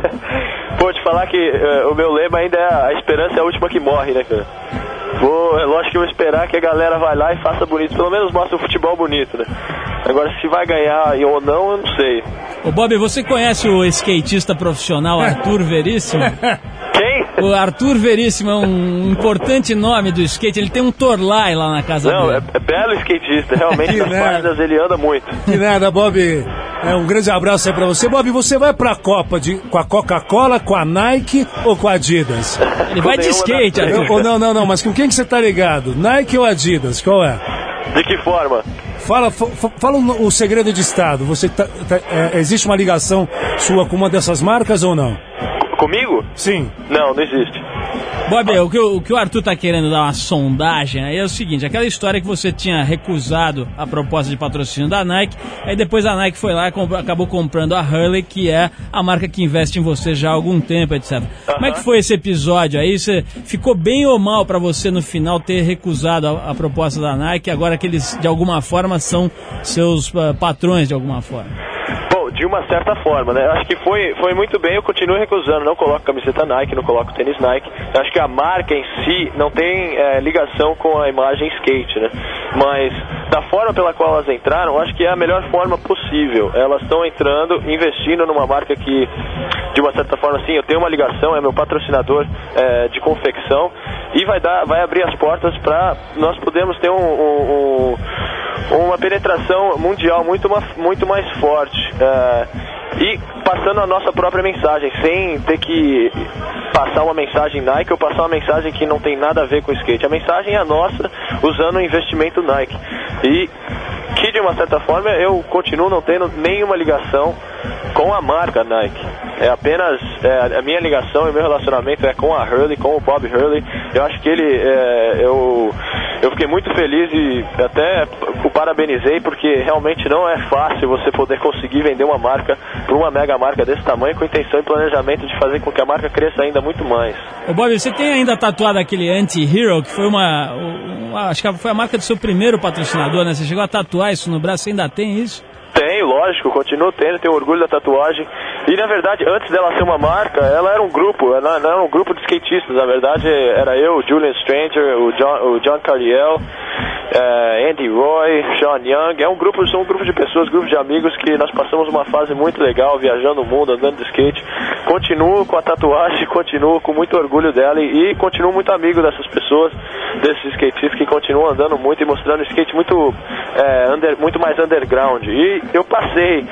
Pô, te falar que eh, o meu lema ainda é a esperança é a última que morre, né, cara? Vou, é lógico que eu vou esperar que a galera vai lá e faça bonito. Pelo menos mostre o futebol bonito, né? Agora, se vai ganhar ou não, eu não sei. Ô Bob, você conhece o skatista profissional Arthur Veríssimo? O Arthur Veríssimo é um importante nome do skate, ele tem um Torlai lá na casa Não, é, dele. é belo skatista. Realmente, Que nas páginas ele anda muito. Que nada, Bob. É um grande abraço aí pra você. Bob, você vai pra Copa de, com a Coca-Cola, com a Nike ou com a Adidas? Ele vai de skate, Eu- Arthur. ou não, não, não, mas com quem que você tá ligado? Nike ou Adidas? Qual é? De que forma? Fala, fa- fa- fala o, o segredo de Estado. Você tá- tá- é, existe uma ligação sua com uma dessas marcas ou não? Comigo? Sim. Não, não existe. Bob, o que, o, que o Arthur tá querendo dar uma sondagem aí é o seguinte: aquela história que você tinha recusado a proposta de patrocínio da Nike, aí depois a Nike foi lá e comprou- acabou comprando a Hurley, que é a marca que investe em você já há algum tempo, etc. Como é que foi esse episódio aí? Você ficou bem ou mal pra você no final ter recusado a, a proposta da Nike, agora que eles de alguma forma são seus ah, patrões de alguma forma? Uma certa forma, né? Acho que foi, foi muito bem, eu continuo recusando. Não coloco camiseta Nike, não coloco tênis Nike. Eu acho que a marca em si não tem é, ligação com a imagem skate, né? Mas da forma pela qual elas entraram, eu acho que é a melhor forma possível. Elas estão entrando, investindo numa marca que, de uma certa forma, sim, eu tenho uma ligação, é meu patrocinador é, de confecção e vai dar, vai abrir as portas para nós podermos ter um- um- um, uma penetração mundial muito, muito mais forte. é, e passando a nossa própria mensagem, sem ter que passar uma mensagem Nike ou passar uma mensagem que não tem nada a ver com o skate. A mensagem é a nossa, usando o investimento Nike. E que de uma certa forma eu continuo não tendo nenhuma ligação com a marca Nike. É apenas é, a minha ligação e meu relacionamento é com a Hurley, com o Bob Hurley. Eu acho que ele, é, eu, eu fiquei muito feliz e até o parabenizei porque realmente não é fácil você poder conseguir vender uma marca para uma mega marca desse tamanho com intenção e planejamento de fazer com que a marca cresça ainda muito mais. Ô Bob, você tem ainda tatuado aquele Anti-Hero, que foi uma, uma- Acho que foi a marca do seu primeiro patrocinador, né? Você chegou a tatuar isso no braço, você ainda tem isso? Tenho, lógico, continuo tendo, tenho orgulho da tatuagem. E na verdade, antes dela ser uma marca, ela era um grupo, ela ela era um grupo de skatistas. Na verdade, era eu, o Julian Stranger, o John, o John Cardiel, eh, Andy Roy, Sean Young. É um grupo, são um grupo de pessoas, grupo de amigos que nós passamos uma fase muito legal, viajando o mundo, andando de skate. Continuo com a tatuagem, continuo com muito orgulho dela e, e continuo muito amigo dessas pessoas, desses skatistas que continuam andando muito e mostrando skate muito, eh, under- muito mais underground. E eu passei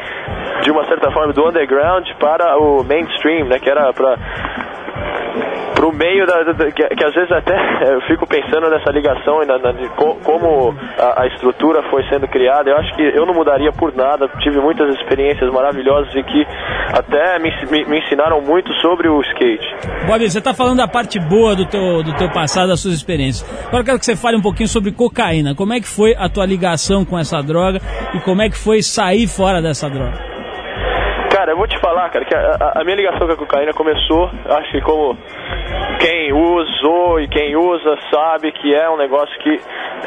de uma certa forma do underground para o mainstream, né, que era para pro meio da, da- que, que às vezes até eu fico pensando nessa ligação e na, na- de co- como a, a estrutura foi sendo criada. Eu acho que eu não mudaria por nada. Tive muitas experiências maravilhosas e que até me, me, me ensinaram muito sobre o skate. Bob, você tá falando da parte boa do teu, do teu passado, das suas experiências. Agora eu quero que você fale um pouquinho sobre cocaína. Como é que foi a tua ligação com essa droga e como é que foi sair fora dessa droga? Eu vou te falar, cara, que a, a- minha ligação com a cocaína começou, acho que como quem usou e quem usa sabe que é um negócio que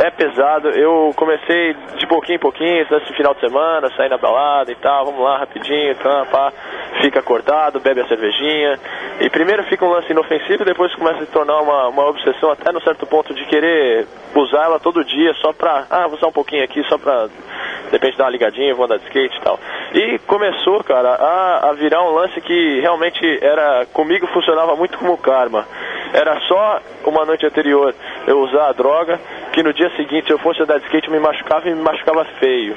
é pesado. Eu comecei de pouquinho em pouquinho, nesse final de semana, sair na balada e tal, vamos lá rapidinho, pá, fica cortado, bebe a cervejinha. E primeiro fica um lance inofensivo, depois começa a se tornar uma, uma obsessão até no certo ponto de querer usar ela todo dia só pra, ah, vou usar um pouquinho aqui só pra de repente dar uma ligadinha, vou andar de skate e tal. E começou, cara, a, a virar um lance que realmente era, comigo funcionava muito como karma. Era só uma noite anterior eu usar a droga, que no dia seguinte se eu fosse andar de skate eu me machucava e me machucava feio,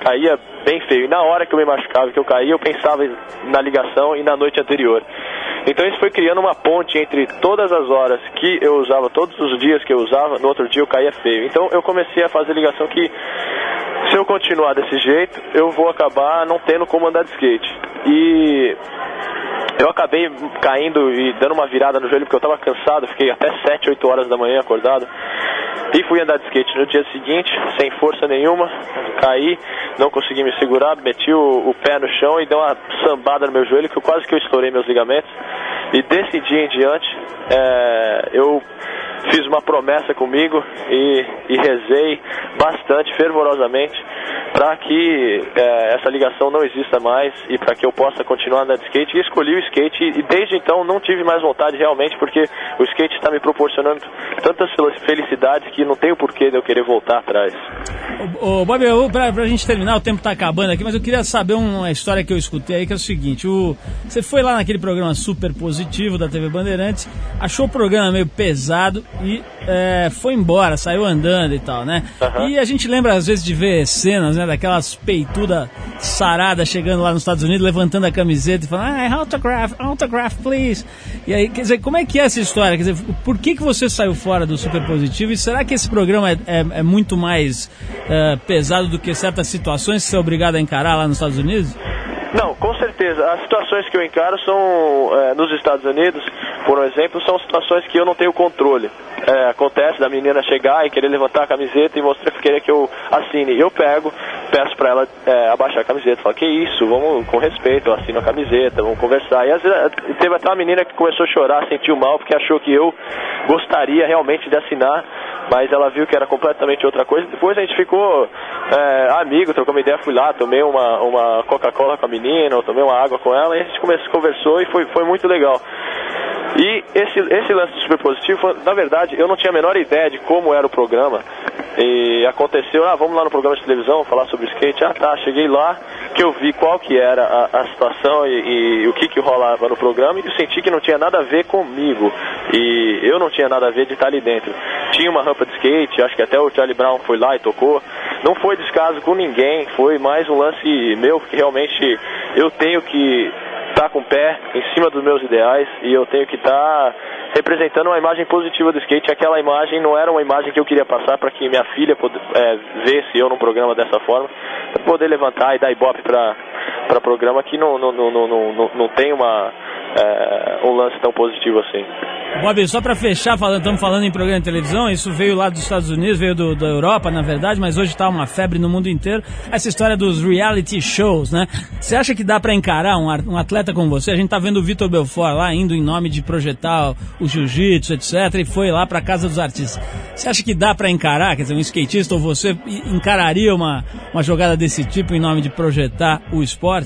caía bem feio. E na hora que eu me machucava, que eu caía, eu pensava na ligação e na noite anterior. Então isso foi criando uma ponte entre todas as horas que eu usava, todos os dias que eu usava, no outro dia eu caía feio. Então eu comecei a fazer ligação que se eu continuar desse jeito, eu vou acabar não tendo como andar de skate. E eu acabei caindo e dando uma virada no joelho porque eu estava cansado, fiquei até 7, 8 horas da manhã acordado. E fui andar de skate no dia seguinte, sem força nenhuma, caí, não consegui me segurar, meti o, o pé no chão e dei uma sambada no meu joelho que eu quase que eu estourei meus ligamentos. E desse dia em diante, é, eu fiz uma promessa comigo e, e rezei bastante, fervorosamente, para que é, essa ligação não exista mais e para que eu possa continuar andando de skate. E escolhi o skate e, e desde então não tive mais vontade realmente, porque o skate está me proporcionando tantas fel- felicidades que não tenho porquê de eu querer voltar atrás. Ô, Bob, eu, pra, pra gente terminar, o tempo tá acabando aqui, mas eu queria saber uma história que eu escutei aí, que é o seguinte, o, você foi lá naquele programa super positivo da TV Bandeirantes, achou o programa meio pesado e é, foi embora, saiu andando e tal, né? E a gente lembra às vezes de ver cenas, né, daquelas peitudas saradas chegando lá nos Estados Unidos, levantando a camiseta e falando, ah, autograph, autograph, please. E aí, quer dizer, como é que é essa história? Quer dizer, por que, que você saiu fora do super positivo e será que esse programa é, é- é muito mais é, pesado do que certas situações que você é obrigado a encarar lá nos Estados Unidos? Não, com certeza. As situações que eu encaro são, é, nos Estados Unidos, por um exemplo, são situações que eu não tenho controle. É, acontece da menina chegar e querer levantar a camiseta e que querer que eu assine. Eu pego, peço pra ela é, abaixar a camiseta, falo, que isso, vamos com respeito, eu assino a camiseta, vamos conversar. E às vezes é, teve até uma menina que começou a chorar, sentiu mal, porque achou que eu gostaria realmente de assinar, mas ela viu que era completamente outra coisa. Depois a gente ficou é, amigo, trocou uma ideia, fui lá, tomei uma, uma Coca-Cola com a menina, eu tomei uma água com ela, e a gente começou, conversou e foi, foi muito legal. E esse, esse lance super positivo, foi- na verdade, eu não tinha a menor ideia de como era o programa. E aconteceu, ah, vamos lá no programa de televisão falar sobre skate. Ah, tá, cheguei lá, que eu vi qual que era a, a situação e, e o que que rolava no programa e eu senti que não tinha nada a ver comigo. E eu não tinha nada a ver de estar ali dentro. Tinha uma rampa de skate, acho que até o Charlie Brown foi lá e tocou. Não foi descaso com ninguém, foi mais um lance meu que realmente eu tenho que estar com o pé em cima dos meus ideais e eu tenho que estar representando uma imagem positiva do skate. Aquela imagem não era uma imagem que eu queria passar para que minha filha pod- é, vesse eu num programa dessa forma, poder levantar e dar ibope para para programa que não, não, não, não, não, não- tem uma, é, um lance tão positivo assim. Bob, só pra fechar, falando, estamos falando em programa de televisão, isso veio lá dos Estados Unidos, veio do, da Europa, na verdade, mas hoje tá uma febre no mundo inteiro, essa história dos reality shows, né? Você acha que dá pra encarar um, um atleta como você? A gente tá vendo o Vitor Belfort lá, indo em nome de projetar o, jiu-jitsu, etc, e foi lá pra Casa dos Artistas. Você acha que dá pra encarar, quer dizer, um skatista ou você encararia uma, uma jogada desse tipo em nome de projetar o esporte?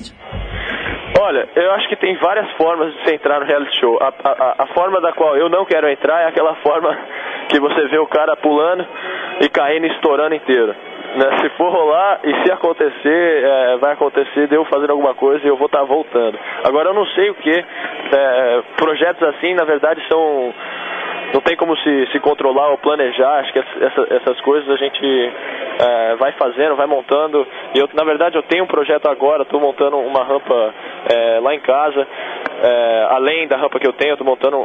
Olha, eu acho que tem várias formas de você entrar no reality show. A, a- a- forma da qual eu não quero entrar é aquela forma que você vê o cara pulando e caindo e estourando inteiro. Né? Se for rolar e se acontecer, é, vai acontecer de eu fazendo alguma coisa e eu vou estar voltando. Agora eu não sei o que. projetos assim, na verdade, são. Não tem como se, se controlar ou planejar. Acho que essa- essa- essas coisas a gente é, vai fazendo, vai montando. E eu, na verdade, eu tenho um projeto agora, estou montando uma rampa é, lá em casa. é, além da rampa que eu tenho, estou montando um-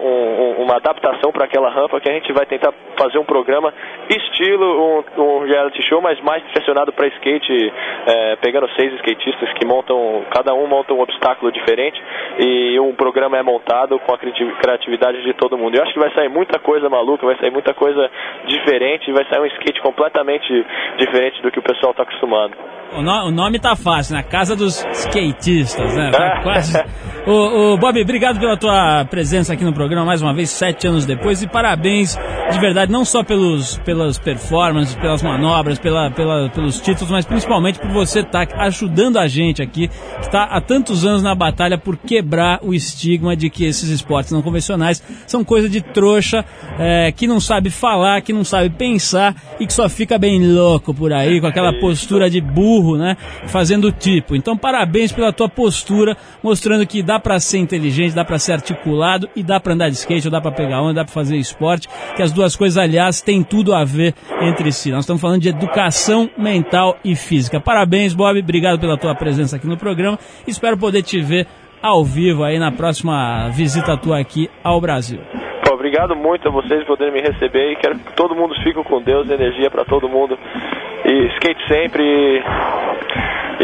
um- uma adaptação para aquela rampa que a gente vai tentar fazer um programa estilo um, um reality show, mas mais direcionado para skate, é, pegando seis skatistas que montam, cada um monta um obstáculo diferente e um programa é montado com a criati- criatividade de todo mundo. Eu acho que vai sair muita coisa maluca, vai sair muita coisa diferente, vai sair um skate completamente diferente do que o pessoal está acostumado. O, no- o nome tá fácil, na Casa dos Skatistas, né? Tá quase. Ô, ô, Bob, obrigado pela tua presença aqui no programa mais uma vez, sete anos depois, e parabéns de verdade, não só pelos, pelas performances, pelas manobras, pela, pela- pelos títulos, mas principalmente por você estar ajudando a gente aqui, que está há tantos anos na batalha por quebrar o estigma de que esses esportes não convencionais são coisa de trouxa, é, que não sabe falar, que não sabe pensar e que só fica bem louco por aí, com aquela postura de burro, né? Fazendo tipo. Então, parabéns pela tua postura, mostrando que dá pra ser inteligente, dá pra ser articulado e dá pra andar de skate, ou dá pra pegar onda, dá pra fazer esporte, que as duas coisas, aliás, têm tudo a ver entre si. Nós estamos falando de educação mental e física. Parabéns, Bob, obrigado pela tua presença aqui no programa. Espero poder te ver ao vivo aí na próxima visita tua aqui ao Brasil. Obrigado muito a vocês por poderem me receber e quero que todo mundo fique com Deus, energia para todo mundo. E skate sempre.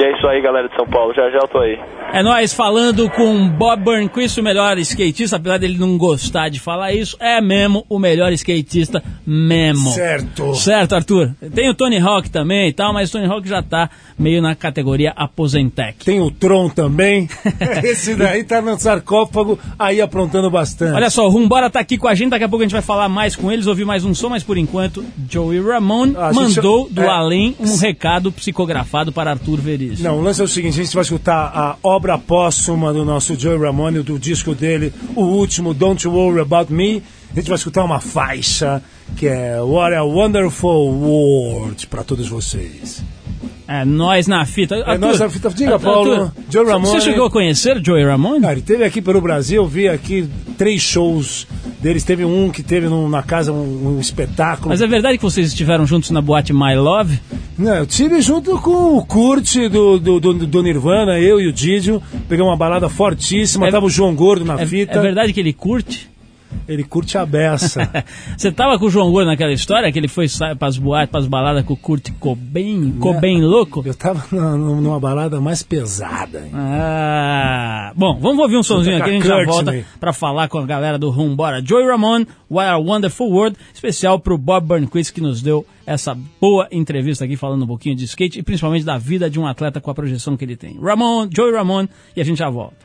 E é isso aí, galera de São Paulo. Já já eu tô aí. É nós falando com Bob Burnquist, o melhor skatista, apesar dele não gostar de falar isso, é mesmo o melhor skatista mesmo. Certo. Certo, Arthur. Tem o Tony Hawk também e tal, mas o Tony Hawk já tá meio na categoria aposentec. Tem o Tron também. Esse daí tá no sarcófago, aí aprontando bastante. Olha só, o Rumbora tá aqui com a gente, daqui a pouco a gente vai falar mais com eles, ouvir mais um som, mas por enquanto, Joey Ramone Ah, a gente- mandou do é. além um recado psicografado para Arthur Veríssimo. Não, o lance é o seguinte, a gente vai escutar a obra póstuma do nosso Joe Ramone, do disco dele, o último, Don't You Worry About Me. A gente vai escutar uma faixa que é What a Wonderful World para todos vocês. É nós na fita. Arthur, nós na fita. Diga, Arthur, Paulo, Arthur, Joey Ramone- Você chegou a conhecer o Joey Ramone? Ah, ele teve aqui pelo Brasil, vi aqui três shows deles. Teve um que teve num- na casa um, um espetáculo. Mas é verdade que vocês estiveram juntos na boate My Love? Não, eu tive junto com o Kurt do, do, do, do Nirvana, eu e o Didio. Pegamos uma balada fortíssima, É- tava o João Gordo na É, fita. é verdade que ele curte? Ele curte a beça. Você tava com o João Gordo naquela história que ele foi pras boates, pras baladas com o Kurt Cobain, Cobain louco? eu tava na- numa balada mais pesada. hein? Ah, bom, vamos ouvir um somzinho Tá aqui, a gente já volta pra falar com a galera do Rumbora. Joey Ramone, What a Wonderful World, especial pro Bob Burnquist que nos deu essa boa entrevista aqui falando um pouquinho de skate e principalmente da vida de um atleta com a projeção que ele tem. Ramone, Joey Ramone e a gente já volta.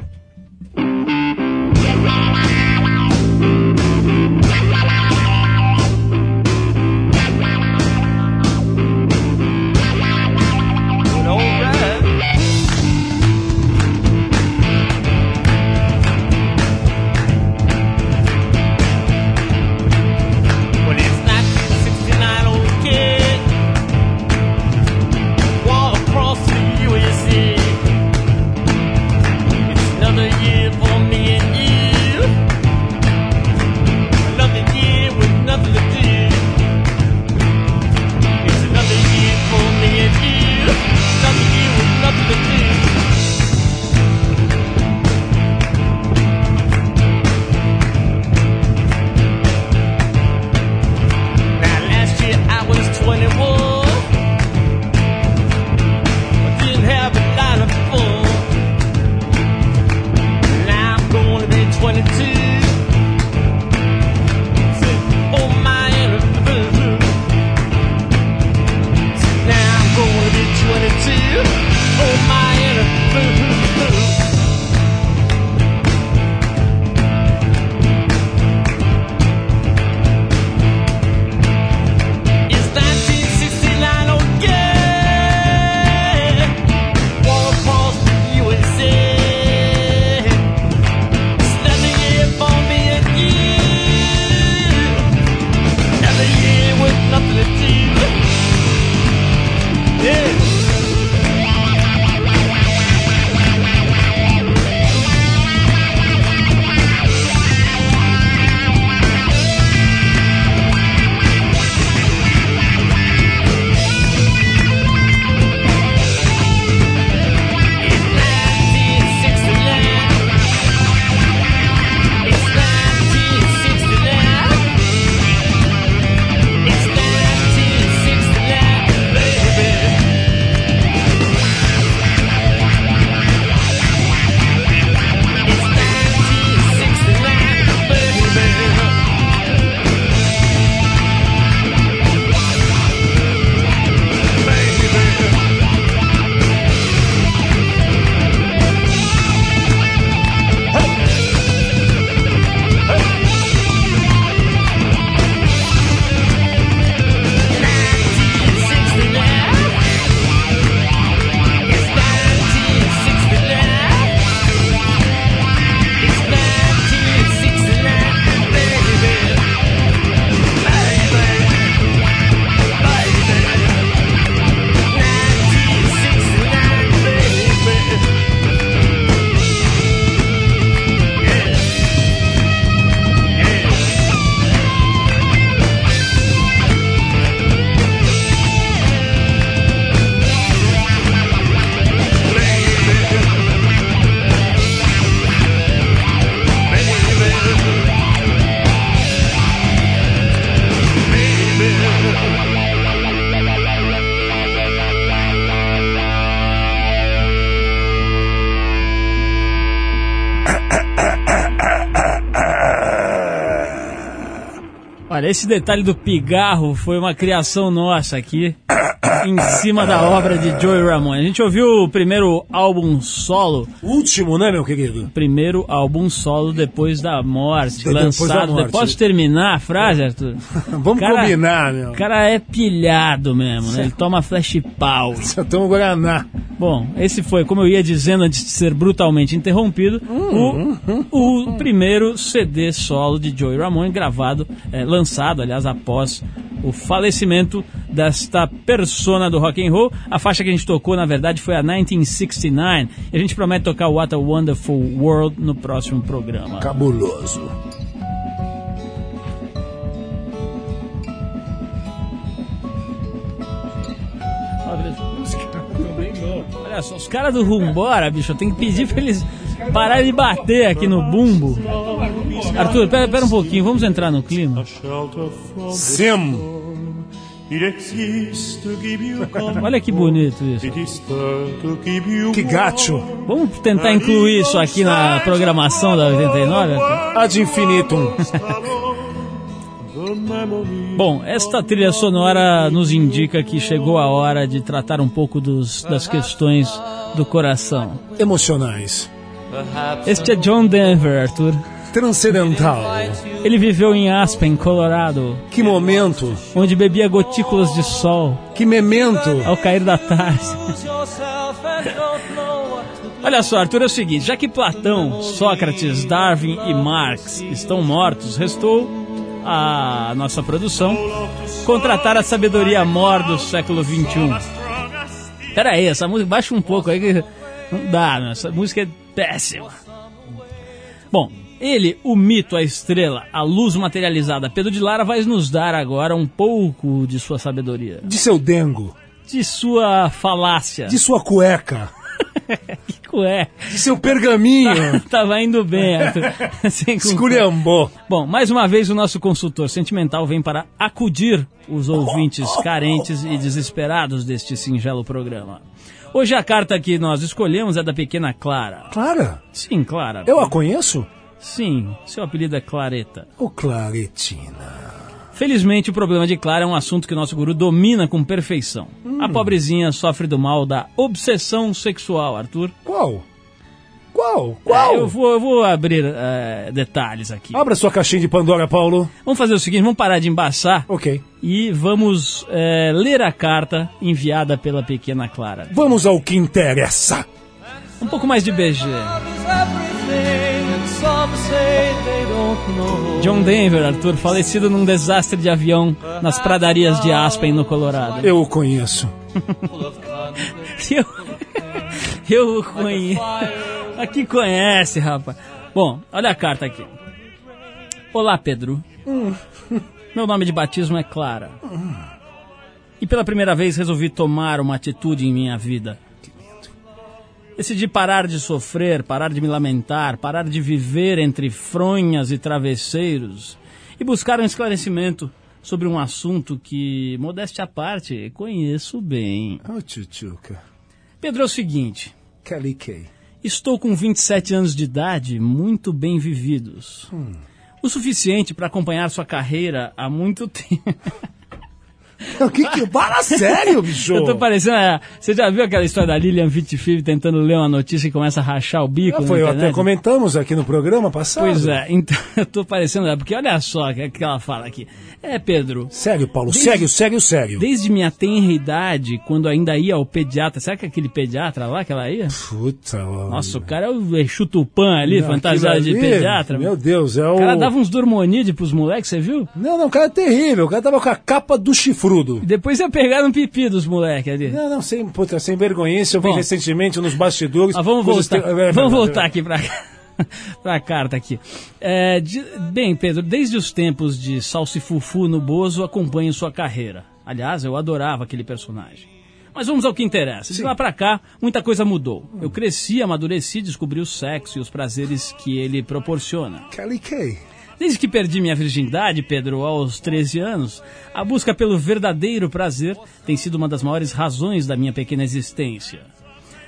Esse detalhe do pigarro foi uma criação nossa aqui, em cima da obra de Joey Ramone. A gente ouviu o primeiro álbum solo, Último, né, meu querido? primeiro álbum solo depois da morte, Depois da lançado. morte. Posso terminar a frase, Arthur? Vamos Cara- combinar, meu. O cara é pilhado mesmo, né? Ele toma flash power. Só toma Guaraná. Bom, esse foi, como eu ia dizendo antes de ser brutalmente interrompido, o, o primeiro CD solo de Joey Ramone gravado, eh, lançado, aliás, após o falecimento desta persona do rock and roll. A faixa que a gente tocou, na verdade, foi a 1969. E a gente promete tocar What a Wonderful World no próximo programa. Cabuloso. Olha só, os caras do Rumbora, bicho, eu tenho que pedir pra eles pararem de bater aqui no bumbo. Arthur, pera, pera um pouquinho, vamos entrar no clima. Sim. Olha que bonito isso. Que gato. Vamos tentar incluir isso aqui na programação da 89? Arthur? Ad infinitum. Bom, esta trilha sonora nos indica que chegou a hora de tratar um pouco dos, das questões do coração. Emocionais. Este é John Denver, Arthur. Transcendental. Ele viveu em Aspen, Colorado, Que momento. onde bebia gotículas de sol Que memento. ao cair da tarde. Olha só, Arthur, é o seguinte: já que Platão, Sócrates, Darwin e Marx estão mortos, restou a nossa produção contratar a sabedoria mor do século XXI. Pera aí, essa música, baixa um pouco aí que não dá, né? essa música é péssima. Bom, ele, o mito, a estrela, a luz materializada, Pedro de Lara vai nos dar agora um pouco de sua sabedoria, De seu dengo. de sua falácia. De sua cueca. Que cué. De seu pergaminho. Tava indo bem, Arthur. Esculhambou. Bom, mais uma vez o nosso consultor sentimental vem para acudir os ouvintes carentes e desesperados deste singelo programa. Hoje a carta que nós escolhemos é da pequena Clara. Clara, Sim, Clara. eu a conheço? Sim, seu apelido é Clareta. Ô, Claretina. Felizmente, o problema de Clara é um assunto que o nosso guru domina com perfeição. A pobrezinha sofre do mal da obsessão sexual, Arthur. Qual? Qual? É, Qual? eu, vou, eu vou abrir eh, detalhes aqui. Abra sua caixinha de Pandora, Paulo. Vamos fazer o seguinte, vamos parar de embaçar Ok. e vamos eh, ler a carta enviada pela pequena Clara. Vamos ao que interessa. Um pouco mais de BG. John Denver, Arthur, falecido num desastre de avião nas pradarias de Aspen, no Colorado. Eu o conheço. Eu, eu o conheço. Aqui conhece, rapaz. Bom, olha a carta aqui. Olá, Pedro. Meu nome de batismo é Clara. E pela primeira vez resolvi tomar uma atitude em minha vida. Decidi parar de sofrer, parar de me lamentar, parar de viver entre fronhas e travesseiros e buscar um esclarecimento sobre um assunto que, modéstia à parte, conheço bem. Ô, tchutchuca. Pedro, é o seguinte: Kelly Kay. estou com 27 anos de idade, muito bem vividos. O suficiente para acompanhar sua carreira há muito tempo. O que que... Fala sério, bicho. Eu tô parecendo. é, Você já viu aquela história da Lilian Vittifilm tentando ler uma notícia e começa a rachar o bico? Ah, foi, até comentamos aqui no programa passado. Pois é, então eu tô parecendo. é, Porque olha só o que, que ela fala aqui. É, Pedro, Sério, Paulo, Desde- sério, sério, sério. desde minha tenra idade, quando ainda ia ao pediatra, será que é aquele pediatra lá que ela ia? Puta. Nossa, o cara é o Exu Tupã ali, Não, fantasiado de ali, pediatra. Meu Deus, é o... O cara dava uns dormonide pros moleques, você viu? Não, não, o cara é terrível. O cara tava com a capa do chifrudo. Depois ia pegar um pipi dos moleques ali. Não, não, sem, puta, sem vergonhice. Eu vi Bom. recentemente nos bastidores. Mas vamos voltar, te- é, é, vamos é, voltar aqui para a carta aqui. É, de- bem, Pedro, desde os tempos de Salsifufu no Bozo, acompanho sua carreira. Aliás, eu adorava aquele personagem. Mas vamos ao que interessa. De lá pra cá, muita coisa mudou. Eu cresci, amadureci, descobri o sexo e os prazeres que ele proporciona. Kelly Kay. Desde que perdi minha virgindade, Pedro, aos 13 anos, a busca pelo verdadeiro prazer tem sido uma das maiores razões da minha pequena existência.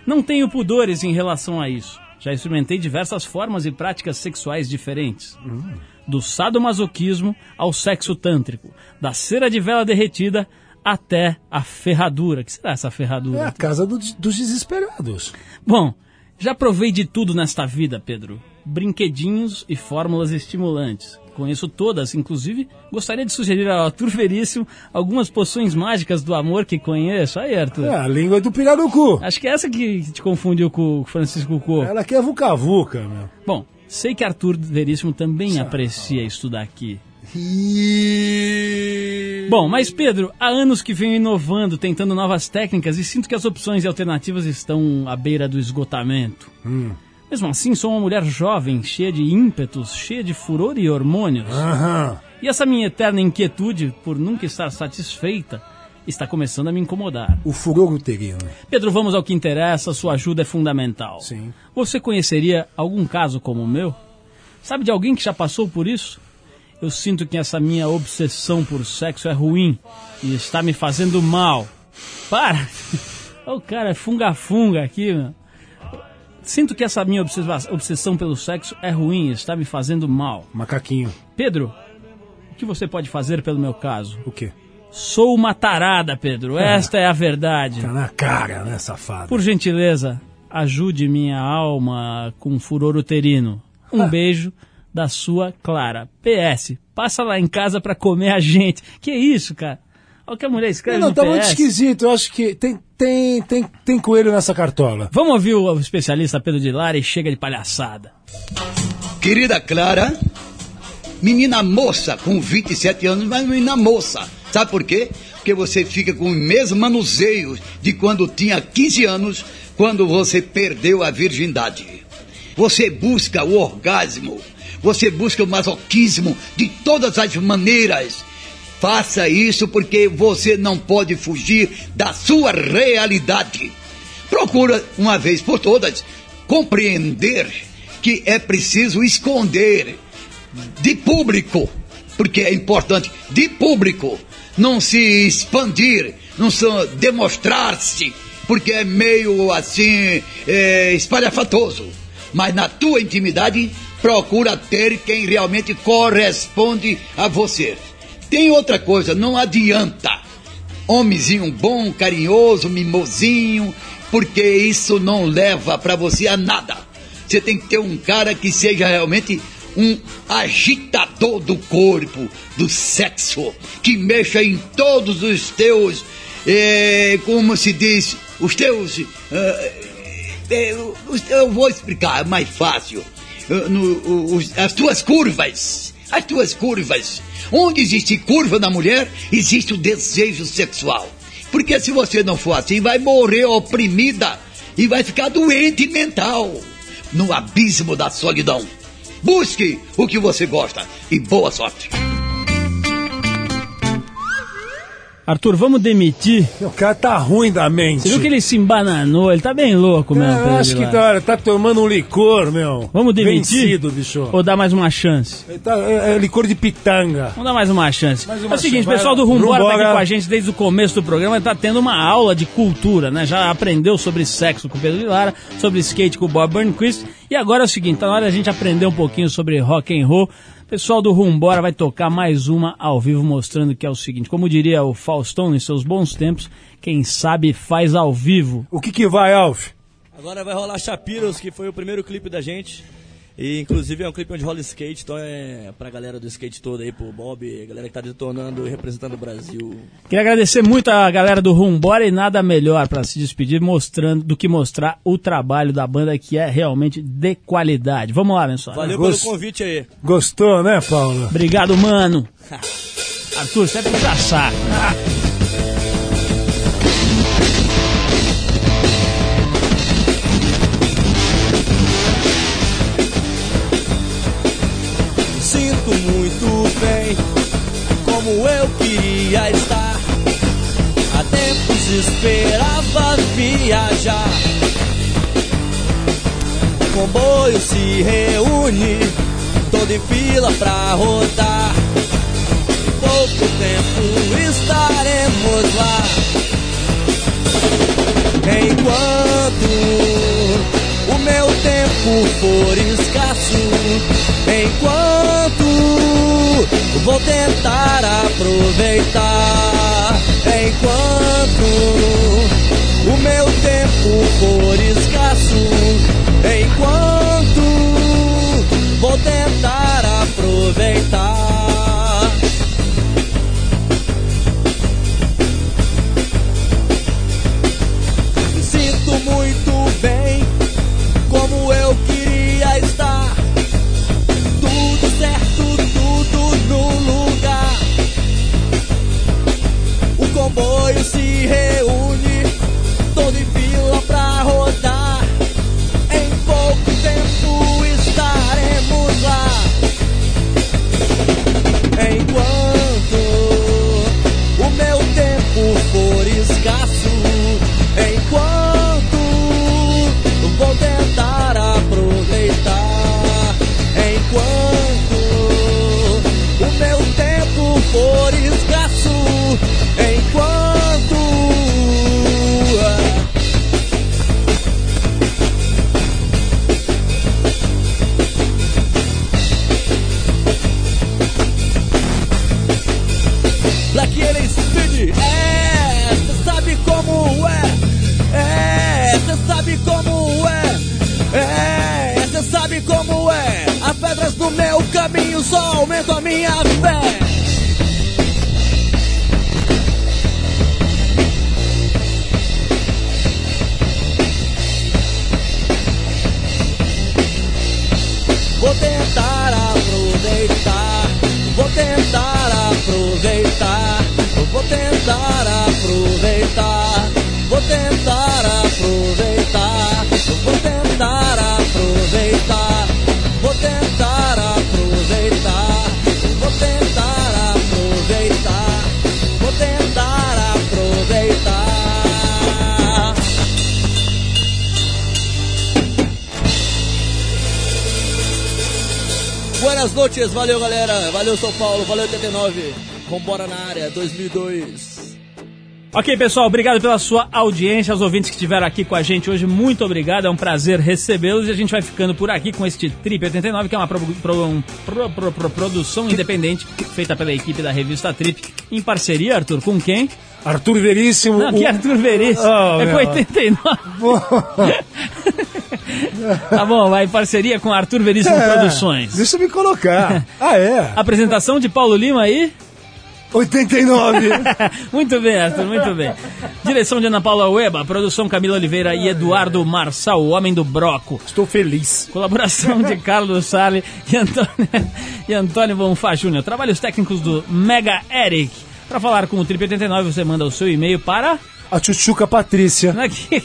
Não tenho pudores em relação a isso. Já experimentei diversas formas e práticas sexuais diferentes. do sadomasoquismo ao sexo tântrico, da cera de vela derretida até a ferradura. O que será essa É ferradura? a casa do- dos desesperados. Bom, já provei de tudo nesta vida, Pedro. Brinquedinhos e fórmulas estimulantes. Conheço todas, inclusive gostaria de sugerir ao Arthur Veríssimo algumas poções mágicas do amor que conheço. Aí, Arthur. É, a língua do pirarucu. Acho que é essa que te confundiu com o Francisco Cucô. Ela aqui é vuca-vuca, meu. Bom, sei que Arthur Veríssimo também aprecia isso daqui. Bom, mas Pedro, há anos que venho inovando, tentando novas técnicas e sinto que as opções e alternativas estão à beira do esgotamento. Mesmo assim, sou uma mulher jovem, cheia de ímpetos, cheia de furor e hormônios. Aham. E essa minha eterna inquietude por nunca estar satisfeita está começando a me incomodar. O furor uterino. Pedro, vamos ao que interessa, sua ajuda é fundamental. Sim. Você conheceria algum caso como o meu? Sabe de alguém que já passou por isso? Eu sinto que essa minha obsessão por sexo é ruim e está me fazendo mal. Para! O cara é funga-funga aqui, meu. Sinto que essa minha obsessão pelo sexo é ruim e está me fazendo mal. Macaquinho. Pedro, o que você pode fazer pelo meu caso? O quê? Sou uma tarada, Pedro. Esta é a verdade. Tá na cara, né, safado? Por gentileza, ajude minha alma com furor uterino. Um beijo da sua Clara. PS, passa lá em casa pra comer a gente. Que isso, cara? Olha o que a mulher escreve Não, no tá PS. muito esquisito. Eu acho que tem, tem, tem, tem coelho nessa cartola. Vamos ouvir o especialista Pedro de Lara e chega de palhaçada. Querida Clara, menina moça com 27 anos, mas menina moça. Sabe por quê? Porque você fica com o mesmo manuseio de quando tinha 15 anos, quando você perdeu a virgindade. Você busca o orgasmo, você busca o masoquismo de todas as maneiras. Faça isso porque você não pode fugir da sua realidade. Procura, uma vez por todas, compreender que é preciso esconder de público, porque é importante, de público, não se expandir, não se demonstrar-se, porque é meio assim é, espalhafatoso. Mas na tua intimidade, procura ter quem realmente corresponde a você. Tem outra coisa, não adianta. Homenzinho bom, carinhoso, mimosinho, porque isso não leva para você a nada. Você tem que ter um cara que seja realmente um agitador do corpo, do sexo, que mexa em todos os teus, eh, como se diz, os teus. eh, os- eu vou explicar, é mais fácil. Eh, no- as tuas curvas. As tuas curvas. Onde existe curva na mulher, existe o desejo sexual. Porque se você não for assim, vai morrer oprimida e vai ficar doente mental no abismo da solidão. Busque o que você gosta e boa sorte. Arthur, vamos demitir. O cara tá ruim da mente. Você viu que ele se embananou? Ele tá bem louco mesmo. É, eu acho que cara, tá tomando um licor, meu. Vamos demitir? Vencido, bicho. Ou dar mais uma chance? Tá- é, é licor de pitanga. Vamos dar mais uma chance. Mais uma é o seguinte, vai pessoal do Rumbora tá aqui Rumbora. com a gente desde o começo do programa, tá tendo uma aula de cultura, né? Já aprendeu sobre sexo com o Pedro de Lara, sobre skate com o Bob Burnquist, e agora é o seguinte, tá na hora da gente aprender um pouquinho sobre rock and roll. Pessoal do Rumbora vai tocar mais uma ao vivo mostrando que é o seguinte, como diria o Faustão em seus bons tempos, quem sabe faz ao vivo. O que que vai, Alf? Agora vai rolar Shapiros, que foi o primeiro clipe da gente. E inclusive é um clipe onde rola skate, então é pra galera do skate todo aí, pro Bob, a galera que tá detonando e representando o Brasil. Queria agradecer muito a galera do Rumbora e nada melhor para se despedir mostrando do que mostrar o trabalho da banda que é realmente de qualidade. Vamos lá, pessoal. Valeu Gost- pelo convite aí. Gostou, né, Paulo? Obrigado, mano. Arthur, você é saco. Como eu queria estar. Há tempos esperava viajar. O comboio se reúne, todo em fila pra rodar. Em pouco tempo estaremos lá. Enquanto o meu tempo for escasso, enquanto Vou tentar aproveitar enquanto o meu tempo for escasso. Enquanto vou tentar aproveitar. Comboio se reúne, todo em fila pra rodar. Em pouco tempo estaremos lá. Enquanto o meu tempo for escasso, enquanto vou tentar aproveitar, enquanto o meu tempo for escasso, meu caminho só aumentam a minha fé. Vou tentar aproveitar, vou tentar aproveitar, vou tentar aproveitar, vou tentar aproveitar, vou tentar Buenas noches, valeu galera, valeu São Paulo, valeu 89, vambora na área 2002. Ok, pessoal, obrigado pela sua audiência, aos ouvintes que estiveram aqui com a gente hoje, muito obrigado, é um prazer recebê-los e a gente vai ficando por aqui com este Trip 89, que é uma pro- pro- um pro- produção independente feita pela equipe da revista Trip, em parceria, Arthur, com quem? Arthur Veríssimo. Não, que Arthur Veríssimo, Oh, é com meu. 89. tá bom, vai em parceria com Arthur Veríssimo É, Produções. Deixa eu me colocar. ah, é? Apresentação de Paulo Lima aí? 89. muito bem, Arthur, muito bem. Direção de Ana Paula Ueba, produção Camila Oliveira e Eduardo Marçal, o homem do broco. Estou feliz. Colaboração de Carlos Sale e Antônio, e Antônio Bonfá Júnior. Trabalhos técnicos do Mega Eric. Para falar com o Trip 89, você manda o seu e-mail para. A Tchutchuca Patrícia. Aqui.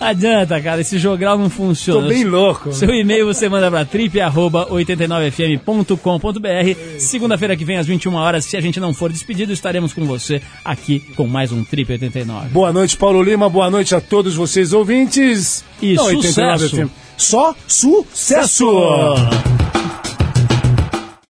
Adianta, cara, esse jogral não funciona. Tô bem louco. Seu e-mail você manda para trip89fm.com.br. Segunda-feira que vem às 21 horas, se a gente não for despedido, estaremos com você aqui com mais um Trip 89. Boa noite, Paulo Lima. Boa noite a todos vocês ouvintes. E Não, sucesso. Só sucesso.